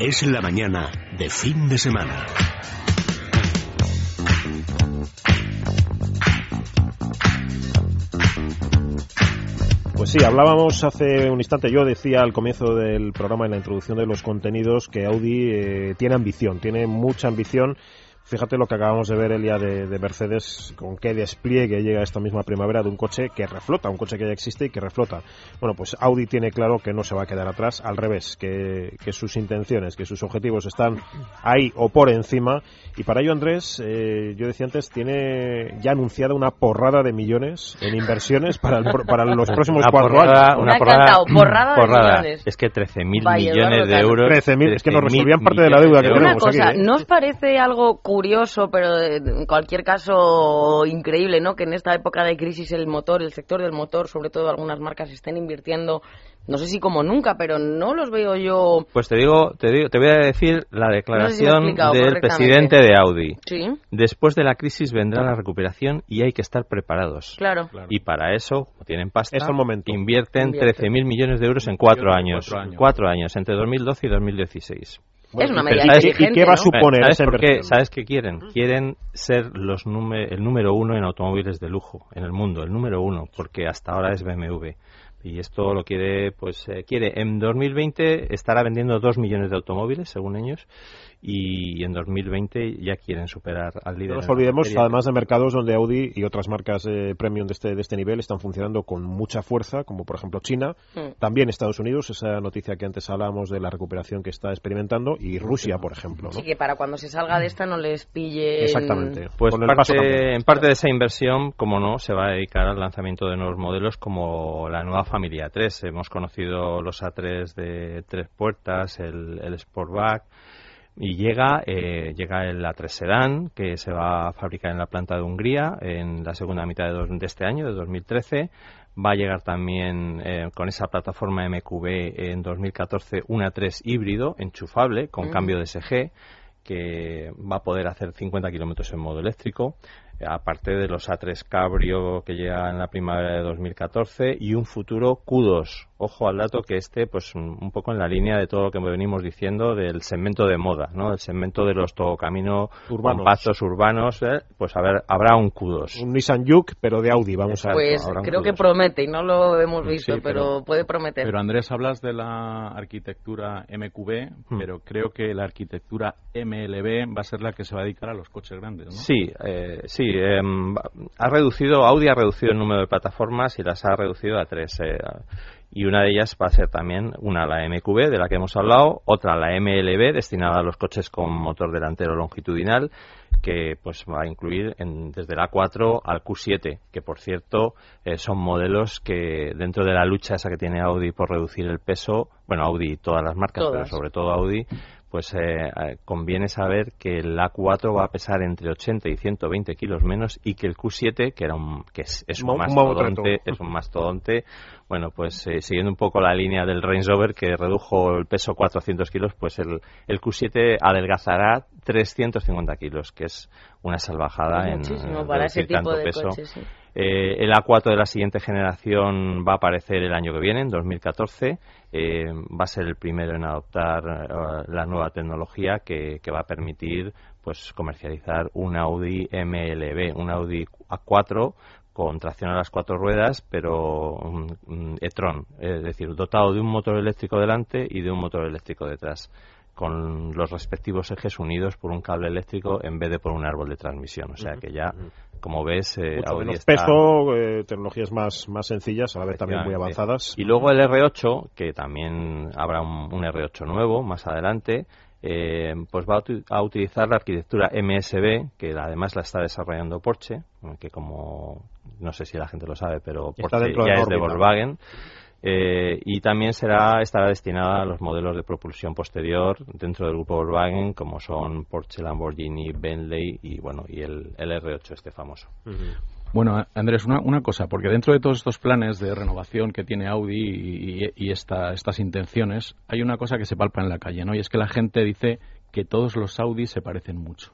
Es la mañana de fin de semana. Pues sí, hablábamos hace un instante, yo decía al comienzo del programa en la introducción de los contenidos que Audi eh, tiene ambición, tiene mucha ambición Fíjate lo que acabamos de ver, el día de, Mercedes, con qué despliegue llega esta misma primavera de un coche que reflota, un coche que ya existe y que reflota. Bueno, pues Audi tiene claro que no se va a quedar atrás, al revés, que, sus intenciones, que sus objetivos están ahí o por encima. Y para ello, Andrés, eh, yo decía antes, tiene ya anunciada una porrada de millones en inversiones para, para los próximos cuatro años. Una porrada, porrada, De Es que 13.000 millones de euros. 13.000, es que nos resolvían parte de la deuda que tenemos. Una cosa, ¿eh? ¿no os parece algo curioso, pero en cualquier caso increíble, ¿no? Que en esta época de crisis el motor, el sector del motor, sobre todo algunas marcas estén invirtiendo no sé si como nunca, pero no los veo yo. Pues te digo, te digo, te voy a decir la declaración del presidente de Audi. ¿Sí? Después de la crisis vendrá la recuperación y hay que estar preparados. Claro. Y para eso, tienen pasta, es el momento. invierten 13.000 millones de euros en cuatro años. Cuatro años. entre 2012 y 2016. Es una medida ¿Y qué va a suponer ¿Sabes, qué, ¿Sabes qué quieren? Quieren ser los el número uno en automóviles de lujo en el mundo, el número uno, porque hasta ahora es BMW y esto lo quiere, pues eh, quiere en 2020 estará vendiendo 2 millones de automóviles, según ellos, y en 2020 ya quieren superar al líder. No nos olvidemos, además de mercados donde Audi y otras marcas eh, premium de este, de este nivel están funcionando con mucha fuerza, como por ejemplo China, mm. también Estados Unidos, esa noticia que antes hablábamos de la recuperación que está experimentando, y Rusia, por ejemplo. ¿no? Sí, que para cuando se salga de esta no les pille. Exactamente. Pues parte, en parte de esa inversión, como no, se va a dedicar al lanzamiento de nuevos modelos como la nueva familia 3. Hemos conocido los A3 de tres puertas, el, el Sportback y llega eh, llega el A3 Sedan que se va a fabricar en la planta de Hungría en la segunda mitad de, de este año de 2013 va a llegar también eh, con esa plataforma MQB en 2014 un A3 híbrido enchufable con cambio de SG que va a poder hacer 50 kilómetros en modo eléctrico aparte de los A3 Cabrio que llega en la primavera de 2014 y un futuro Q2 ojo al dato que esté pues un poco en la línea de todo lo que venimos diciendo del segmento de moda, ¿no? El segmento de los tocamino urbanos, pasos urbanos, ¿eh? pues a ver, habrá un Q2. Un Nissan Juke, pero de Audi, vamos a ver. Pues creo que promete, y no lo hemos visto, pero, puede prometer. Pero Andrés, hablas de la arquitectura MQB, hmm. pero creo que la arquitectura MLB va a ser la que se va a dedicar a los coches grandes, ¿no? Sí, eh, sí. Em, ha reducido, Audi ha reducido el número de plataformas y las ha reducido a tres. Eh, y una de ellas va a ser también una la MQB de la que hemos hablado, otra la MLB destinada a los coches con motor delantero longitudinal que pues va a incluir en, desde la 4 al Q7 que por cierto eh, son modelos que dentro de la lucha esa que tiene Audi por reducir el peso bueno Audi y todas las marcas pero sobre todo Audi pues eh, eh, conviene saber que el A4 va a pesar entre 80 y 120 kilos menos y que el Q7, que era un, que es, un, mastodonte, es un mastodonte, bueno, pues eh, siguiendo un poco la línea del Range Rover que redujo el peso 400 kilos, pues el, el Q7 adelgazará 350 kilos, que es una salvajada en, para ese tipo de peso. Eh, el A4 de la siguiente generación va a aparecer el año que viene, en 2014. Eh, va a ser el primero en adoptar eh, la nueva tecnología que, va a permitir pues comercializar un Audi MLB, un Audi A4 con tracción a las cuatro ruedas, pero e-tron, es decir, dotado de un motor eléctrico delante y de un motor eléctrico detrás con los respectivos ejes unidos por un cable eléctrico en vez de por un árbol de transmisión. O sea que ya, como ves, eh, peso, eh, tecnologías más, más sencillas, a la vez también muy avanzadas. Y luego el R8, que también habrá un, R8 nuevo más adelante, eh, pues va a, utilizar la arquitectura MSB, que además la está desarrollando Porsche, que como no sé si la gente lo sabe, pero Porsche ya es de Volkswagen. Eh, y también será estará destinada a los modelos de propulsión posterior dentro del grupo Volkswagen como son Porsche, Lamborghini, Bentley y bueno y el, R8 este famoso. Bueno, Andrés, una, una, cosa, porque dentro de todos estos planes de renovación que tiene Audi y, y estas intenciones, hay una cosa que se palpa en la calle, ¿no? Y es que la gente dice que todos los Audi se parecen mucho.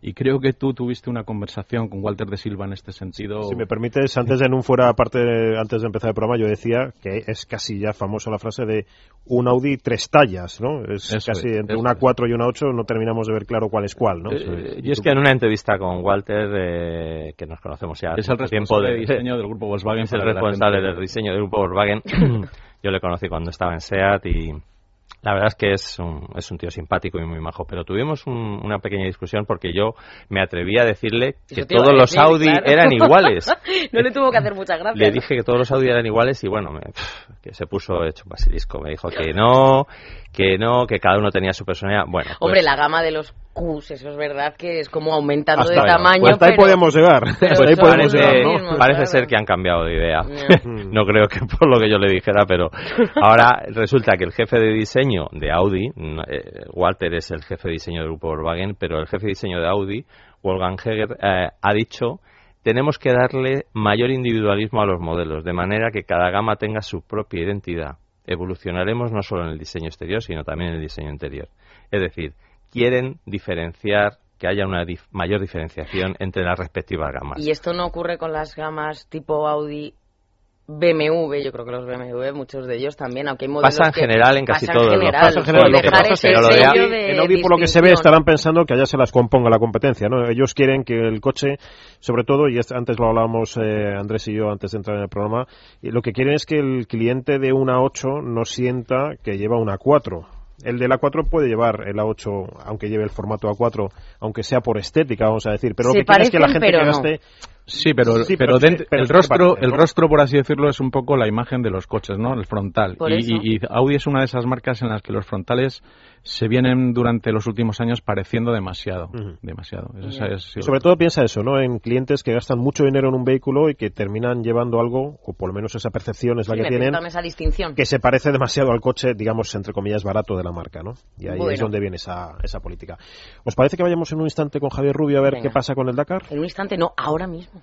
Y creo que tú tuviste una conversación con Walter de Silva en este sentido. Si me permites, antes de en un fuera aparte, antes de empezar el programa, yo decía que es casi ya famosa la frase de un Audi tres tallas, ¿no? Es casi entre una 4 y una 8 no terminamos de ver claro cuál es cuál, ¿no? Eh, y es que en una entrevista con Walter, eh, que nos conocemos ya es el responsable de, diseño del grupo Volkswagen. Es el responsable del diseño del grupo Volkswagen. yo le conocí cuando estaba en SEAT y la verdad es que es un, es un tío simpático y muy majo, pero tuvimos una pequeña discusión porque yo me atreví a decirle que todos los Audi eran iguales. no le tuvo que hacer muchas gracias. Le dije que todos los Audi eran iguales y bueno, me, que se puso hecho un basilisco. Me dijo que no, que no, que cada uno tenía su personalidad. Bueno, Hombre, pues la gama de los Qs, eso es verdad que es como aumentando de tamaño. Pues hasta ahí podemos llegar. Pues parece, ser que han cambiado de idea. no creo que por lo que yo le dijera, pero ahora resulta que el jefe de diseño de Audi, eh, Walter es el jefe de diseño del grupo Volkswagen, pero el jefe de diseño de Audi, Wolfgang Heger, eh, ha dicho tenemos que darle mayor individualismo a los modelos, de manera que cada gama tenga su propia identidad. Evolucionaremos no solo en el diseño exterior, sino también en el diseño interior. Es decir, quieren diferenciar que haya una mayor diferenciación entre las respectivas gamas. ¿Y esto no ocurre con las gamas tipo Audi BMW, yo creo que los BMW, muchos de ellos también, aunque hay modelos pasa en general en casi todos. Pasa en general. en Audi, por lo que se ve, estarán pensando que allá se las componga la competencia, ¿no? Ellos quieren que el coche, sobre todo, y antes lo hablábamos eh, Andrés y yo antes de entrar en el programa, y lo que quieren es que el cliente de una 8 no sienta que lleva una 4 el de la 4 puede llevar el A8, aunque lleve el formato A4, aunque sea por estética, vamos a decir. Pero lo que quiere es que la gente que gaste Sí, pero, pero, el, rostro, el rostro, por así decirlo, es un poco la imagen de los coches, ¿no? El frontal. Y, y, Audi es una de esas marcas en las que los frontales se vienen durante los últimos años pareciendo demasiado. demasiado. Sobre todo piensa eso, ¿no? En clientes que gastan mucho dinero en un vehículo y que terminan llevando algo, o por lo menos esa percepción es la que tienen, esa distinción. que se parece demasiado al coche, digamos, entre comillas, barato de la marca, ¿no? Y ahí es donde viene esa, esa política. ¿Os parece que vayamos en un instante con Javier Rubio a ver qué pasa con el Dakar? En un instante, no, ahora mismo.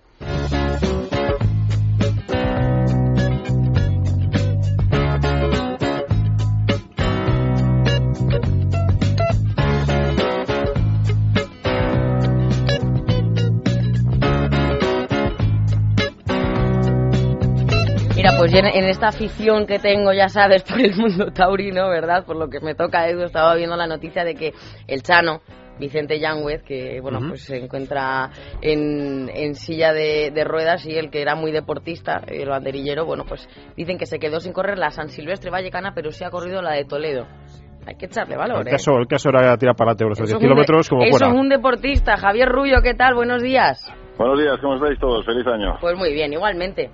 Pues en, esta afición que tengo, ya sabes, por el mundo taurino, ¿verdad? Por lo que me toca, Edu, estaba viendo la noticia de que el Chano, Vicente Yanguez, que bueno, pues se encuentra en, en silla de, ruedas y el que era muy deportista, el banderillero, bueno, pues dicen que se quedó sin correr la San Silvestre Vallecana, pero sí ha corrido la de Toledo. Hay que echarle valor. El, ¿eh? caso, el caso era tirar para adelante, 10 kilómetros como Eso es un deportista. Javier Rubio, ¿qué tal? Buenos días. Buenos días, ¿cómo estáis todos? Feliz año. Pues muy bien, igualmente.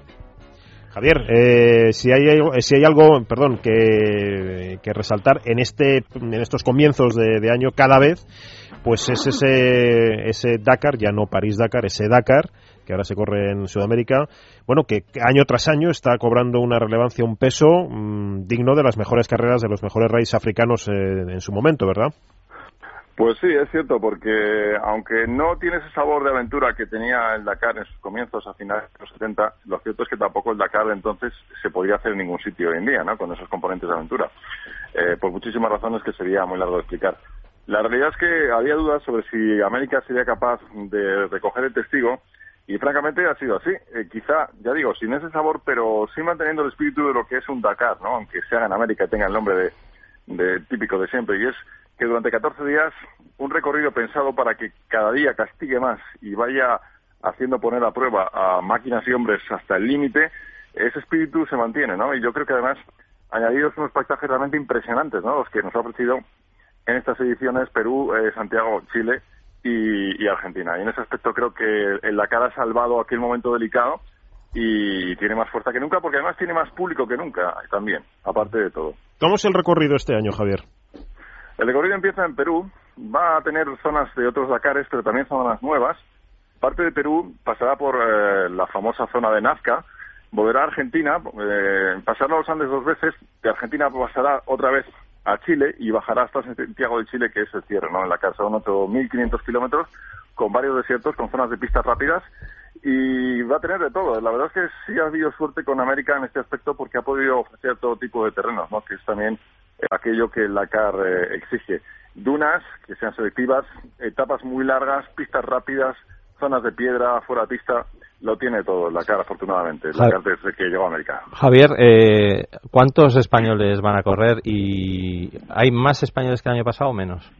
Javier, eh, si, hay, si hay algo, perdón, que, que resaltar en este, en estos comienzos de, año cada vez, pues es ese, ese Dakar, ya no París-Dakar, ese Dakar, que ahora se corre en Sudamérica, bueno, que año tras año está cobrando una relevancia, un peso mm, digno de las mejores carreras de los mejores reyes africanos eh, en su momento, ¿verdad? Pues sí, es cierto, porque aunque no tiene ese sabor de aventura que tenía el Dakar en sus comienzos a finales de los 70, lo cierto es que tampoco el Dakar entonces se podía hacer en ningún sitio hoy en día, ¿no? Con esos componentes de aventura. Eh, por muchísimas razones que sería muy largo de explicar. La realidad es que había dudas sobre si América sería capaz de recoger el testigo y francamente ha sido así. Eh, quizá, ya digo, sin ese sabor, pero sí manteniendo el espíritu de lo que es un Dakar, ¿no? Aunque se haga en América y tenga el nombre de, típico de siempre. Y es que durante 14 días un recorrido pensado para que cada día castigue más y vaya haciendo poner a prueba a máquinas y hombres hasta el límite, ese espíritu se mantiene, ¿no? Y yo creo que además añadidos unos paisajes realmente impresionantes, ¿no? Los que nos ha ofrecido en estas ediciones Perú, eh, Santiago, Chile y, Argentina. Y en ese aspecto creo que el Dakar ha salvado aquel momento delicado y tiene más fuerza que nunca porque además tiene más público que nunca también, aparte de todo. ¿Cómo es el recorrido este año, Javier? El recorrido empieza en Perú, va a tener zonas de otros Dakares, pero también zonas nuevas. Parte de Perú pasará por eh, la famosa zona de Nazca, volverá a Argentina, eh, pasará a los Andes dos veces, de Argentina pasará otra vez a Chile y bajará hasta Santiago de Chile, que es el cierre, ¿no? En la casa, son otros 1.500 kilómetros, con varios desiertos, con zonas de pistas rápidas, y va a tener de todo. La verdad es que sí ha habido suerte con América en este aspecto porque ha podido ofrecer todo tipo de terrenos, ¿no? Que es también aquello que la CAR eh, exige. Dunas, que sean selectivas, etapas muy largas, pistas rápidas, zonas de piedra, fuera de pista, lo tiene todo la cara, afortunadamente, desde que llegó a América. Javier, eh, ¿cuántos españoles van a correr y hay más españoles que el año pasado o menos?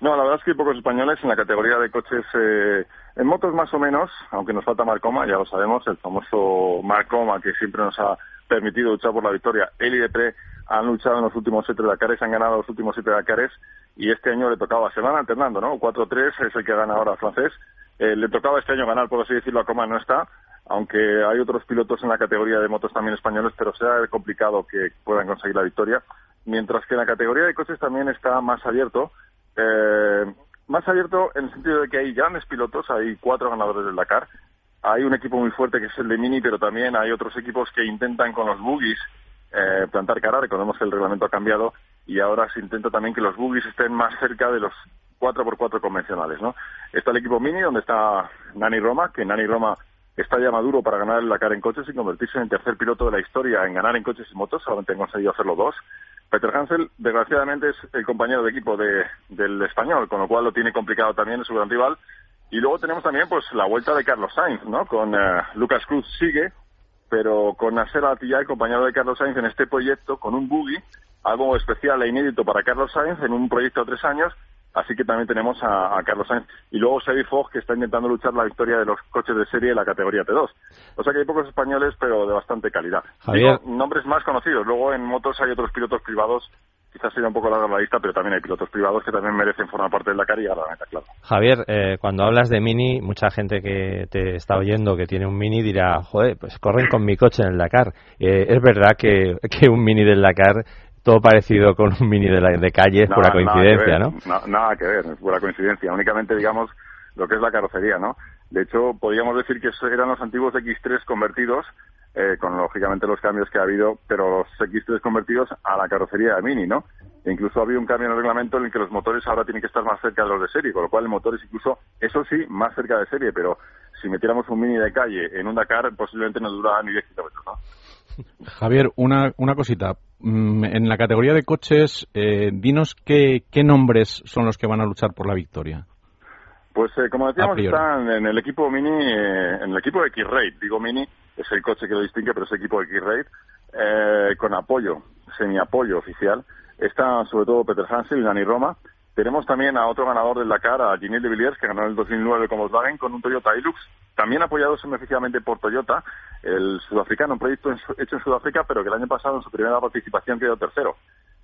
No, la verdad es que hay pocos españoles en la categoría de coches, eh, en motos más o menos, aunque nos falta Marcoma, ya lo sabemos, el famoso Marcoma que siempre nos ha permitido luchar por la victoria. Depre han luchado en los últimos siete Dakares, han ganado los últimos siete Dakares y este año le tocaba, se van alternando, ¿no? 4-3 es el que gana ahora francés eh, le tocaba este año ganar, por así decirlo, a Coma no está, aunque hay otros pilotos en la categoría de motos también españoles, pero será complicado que puedan conseguir la victoria. Mientras que en la categoría de coches también está más abierto. Eh, más abierto en el sentido de que hay grandes pilotos, hay cuatro ganadores del Dakar. Hay un equipo muy fuerte que es el de Mini, pero también hay otros equipos que intentan con los buggies eh, plantar cara. Recordemos que el reglamento ha cambiado y ahora se intenta también que los buggies estén más cerca de los 4x4 convencionales, ¿no? Está el equipo Mini, donde está Nani Roma, que Nani Roma está ya maduro para ganar la cara en coches y convertirse en el tercer piloto de la historia en ganar en coches y motos, solamente han conseguido hacerlo dos. Peter Hansel, desgraciadamente, es el compañero de equipo de, del español, con lo cual lo tiene complicado también, su gran rival. Y luego tenemos también pues la vuelta de Carlos Sainz, ¿no? Con eh, Lucas Cruz sigue, pero con Nasser Atiyah, el compañero de Carlos Sainz, en este proyecto, con un buggy, algo especial e inédito para Carlos Sainz, en un proyecto de tres años, Así que también tenemos a, Carlos Sainz. Y luego Sebi Fogg, que está intentando luchar la victoria de los coches de serie de la categoría T2. O sea que hay pocos españoles, pero de bastante calidad. Digo, nombres más conocidos. Luego en motos hay otros pilotos privados quizás sería un poco larga la lista, pero también hay pilotos privados que también merecen formar parte de la y la meta, claro. Javier, eh, cuando hablas de Mini, mucha gente que te está oyendo que tiene un Mini dirá, joder, pues corren con mi coche en el Dakar. Eh, es verdad que, que un Mini del Dakar todo parecido con un mini de, la, de calle es pura coincidencia, ¿no? Nada que ver, es pura coincidencia. Únicamente, digamos, lo que es la carrocería, ¿no? De hecho, podríamos decir que eran los antiguos X3 convertidos, eh, con lógicamente los cambios que ha habido, pero los X3 convertidos a la carrocería de Mini, ¿no? E incluso ha habido un cambio en el reglamento en el que los motores ahora tienen que estar más cerca de los de serie, con lo cual el motor es incluso, eso sí, más cerca de serie, pero si metiéramos un Mini de calle en un Dakar, posiblemente no durara ni 10 kilómetros, ¿no? Javier, una, una cosita. Mm, en la categoría de coches, eh, dinos qué, qué nombres son los que van a luchar por la victoria. Pues eh, como decíamos, están en el equipo Mini, eh, en el equipo de X-Rate. Digo Mini, es el coche que lo distingue, pero es el equipo de X-Rate, con apoyo, semi-apoyo oficial. Está sobre todo Peter Hansel y Dani Roma. Tenemos también a otro ganador del Dakar, a Ginil de Villiers, que ganó en el 2009 con Volkswagen con un Toyota Hilux, también apoyado beneficiadamente por Toyota, el sudafricano, un proyecto hecho en Sudáfrica, pero que el año pasado en su primera participación quedó tercero.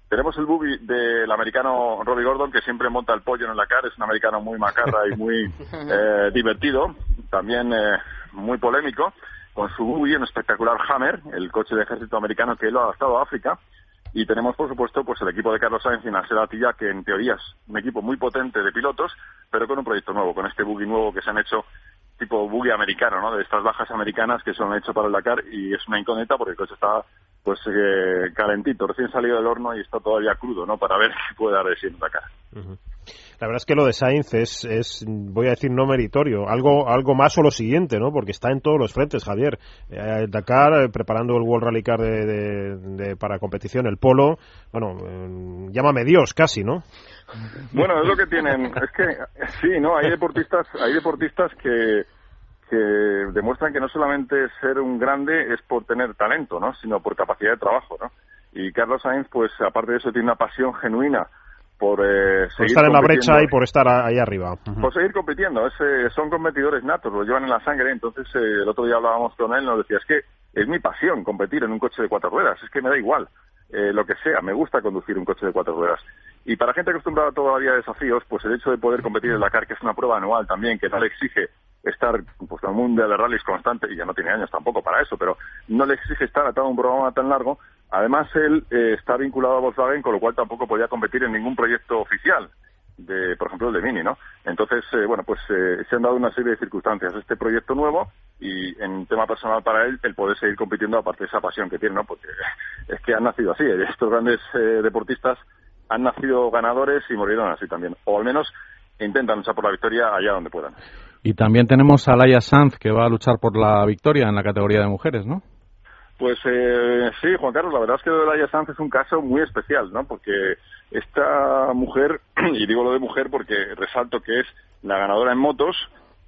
Tenemos el buggy del americano Robbie Gordon, que siempre monta el pollo en el Dakar, es un americano muy macarra y muy eh, divertido, también eh, muy polémico, con su buggy, un espectacular Hammer, el coche de ejército americano que él ha adaptado a África, y tenemos, por supuesto, pues el equipo de Carlos Sainz y Nasser Atilla, que en teoría es un equipo muy potente de pilotos, pero con un proyecto nuevo, con este buggy nuevo que se han hecho tipo buggy americano, ¿no? De estas bajas americanas que se han hecho para el Dakar y es una incógnita porque el coche está pues eh, calentito, recién salido del horno y está todavía crudo, ¿no? Para ver qué puede dar de sí en Dakar. La verdad es que lo de Sainz es, es, voy a decir, no meritorio. Algo, algo más o lo siguiente, ¿no? Porque está en todos los frentes, Javier. Eh, Dakar, eh, preparando el World Rally Car de, para competición, el polo. Bueno, eh, llámame Dios, casi, ¿no? Bueno, es lo que tienen. Es que, sí, ¿no? Hay deportistas, hay deportistas que, que demuestran que no solamente ser un grande es por tener talento, ¿no? Sino por capacidad de trabajo, ¿no? Y Carlos Sainz, pues, aparte de eso, tiene una pasión genuina por, eh, estar en la brecha y por estar ahí arriba. Por seguir compitiendo. Eh, son competidores natos, lo llevan en la sangre. Entonces, eh, el otro día hablábamos con él, nos decía, es que es mi pasión competir en un coche de cuatro ruedas, es que me da igual. lo que sea, me gusta conducir un coche de cuatro ruedas. Y para gente acostumbrada todavía a desafíos, pues el hecho de poder competir en la CAR, que es una prueba anual también, que no le exige estar pues, un mundial de rallies constante, y ya no tiene años tampoco para eso, pero no le exige estar atado a un programa tan largo. Además, él eh, está vinculado a Volkswagen, con lo cual tampoco podía competir en ningún proyecto oficial de, por ejemplo, el de Mini, ¿no? Entonces, eh, bueno, pues eh, se han dado una serie de circunstancias. Este proyecto nuevo y en tema personal para él, el poder seguir compitiendo aparte de esa pasión que tiene, ¿no? Porque es que han nacido así. Estos grandes deportistas han nacido ganadores y murieron así también. O al menos intentan luchar por la victoria allá donde puedan. Y también tenemos a Laia Sanz, que va a luchar por la victoria en la categoría de mujeres, ¿no? Pues eh, sí, Juan Carlos, la verdad es que Laia Sanz es un caso muy especial, ¿no? Porque esta mujer, y digo lo de mujer porque resalto que es la ganadora en motos,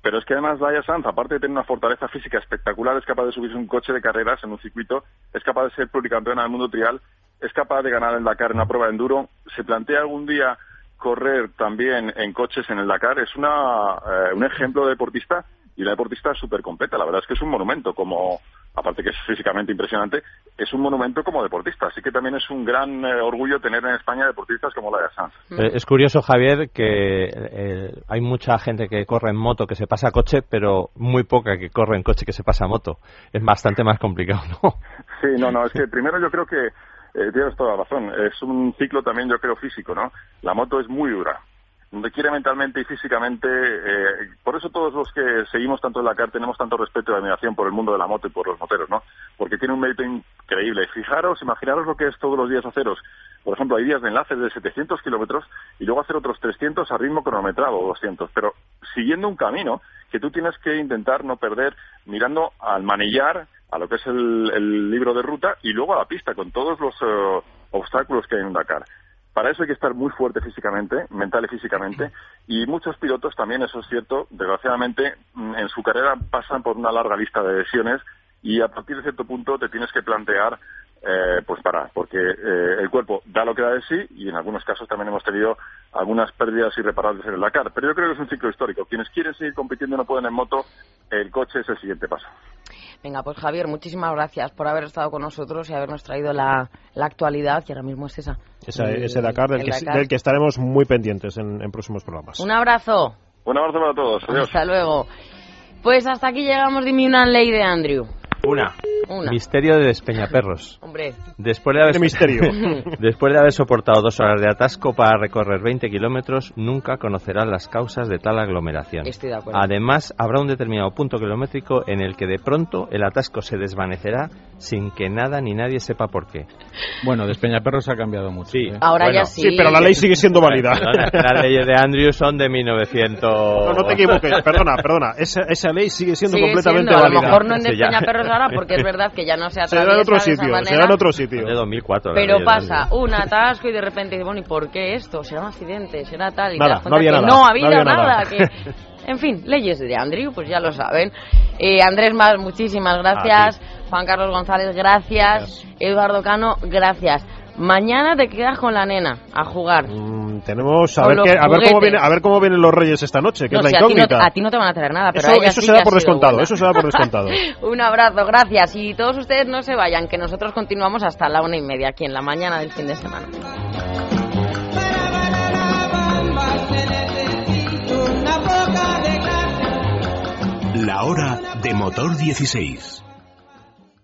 pero es que además Laia Sanz, aparte de tener una fortaleza física espectacular, es capaz de subirse un coche de carreras en un circuito, es capaz de ser pluricampeona del mundo trial, es capaz de ganar en Dakar en una prueba de enduro, se plantea algún día correr también en coches en el Dakar, es una, eh, un ejemplo de deportista y una deportista súper completa. La verdad es que es un monumento, como aparte que es físicamente impresionante, es un monumento como deportista. Así que también es un gran eh, orgullo tener en España deportistas como la de Sanz. Eh, es curioso, Javier, que hay mucha gente que corre en moto que se pasa a coche, pero muy poca que corre en coche que se pasa a moto. Es bastante más complicado, ¿no? Sí, no, no, es que primero yo creo que eh, tienes toda la razón. Es un ciclo también, yo creo, físico, ¿no? La moto es muy dura. Requiere mentalmente y físicamente. Eh, por eso todos los que seguimos tanto en la CAR tenemos tanto respeto y admiración por el mundo de la moto y por los moteros, ¿no? Porque tiene un mérito increíble. Fijaros, imaginaros lo que es todos los días haceros. Por ejemplo, hay días de enlaces de 700 kilómetros y luego hacer otros 300 a ritmo cronometrado o 200, pero siguiendo un camino que tú tienes que intentar no perder mirando al manillar a lo que es el, libro de ruta y luego a la pista con todos los eh, obstáculos que hay en Dakar. Para eso hay que estar muy fuerte físicamente, mental y físicamente, y muchos pilotos también, eso es cierto, desgraciadamente mm, en su carrera pasan por una larga lista de lesiones y a partir de cierto punto te tienes que plantear eh, pues parar, porque eh, el cuerpo da lo que da de sí y en algunos casos también hemos tenido algunas pérdidas irreparables en el Dakar. Pero yo creo que es un ciclo histórico. Quienes quieren seguir compitiendo y no pueden en moto, el coche es el siguiente paso. Venga, pues Javier, muchísimas gracias por haber estado con nosotros y habernos traído la, actualidad, que ahora mismo es esa. ese Dakar del, que, estaremos muy pendientes en, próximos programas. Un abrazo. Un abrazo para todos. Hasta luego. Pues hasta aquí llegamos, dime una ley de Andrew. Una. Misterio de Despeñaperros. Hombre. Después de, haber, misterio. después de haber soportado dos horas de atasco para recorrer 20 kilómetros, nunca conocerán las causas de tal aglomeración. Estoy de acuerdo. Además, habrá un determinado punto kilométrico en el que de pronto el atasco se desvanecerá sin que nada ni nadie sepa por qué. Bueno, Despeñaperros ha cambiado mucho. Sí. ¿eh? Ahora ya sí. Sí, pero la ley sigue siendo válida. las leyes de Andrews son de 1900. No, no te equivoques. Perdona, perdona. Esa, esa ley sigue siendo completamente válida. A lo mejor no en Despeñaperros ahora porque es verdad que ya no se atraviesa será en otro sitio, será en otro sitio. De 2004. Pero pasa un atasco y de repente, bueno, ¿y por qué esto? ¿Será un accidente? ¿Será tal? Y nada, no había nada. No ha habido nada. que... En fin, leyes de Andrew, pues ya lo saben. Eh, Andrés Más, muchísimas gracias. Juan Carlos González, gracias. Eduardo Cano, gracias. Mañana te quedas con la nena a jugar. Mm, tenemos a ver, a ver cómo viene, a ver cómo vienen los Reyes esta noche, que es la incógnita. A ti, no, te van a traer nada, pero eso, eso se da por descontado, eso se da por descontado. Un abrazo, gracias y todos ustedes no se vayan, que nosotros continuamos hasta la una y media aquí en la mañana del fin de semana. La hora de motor 16.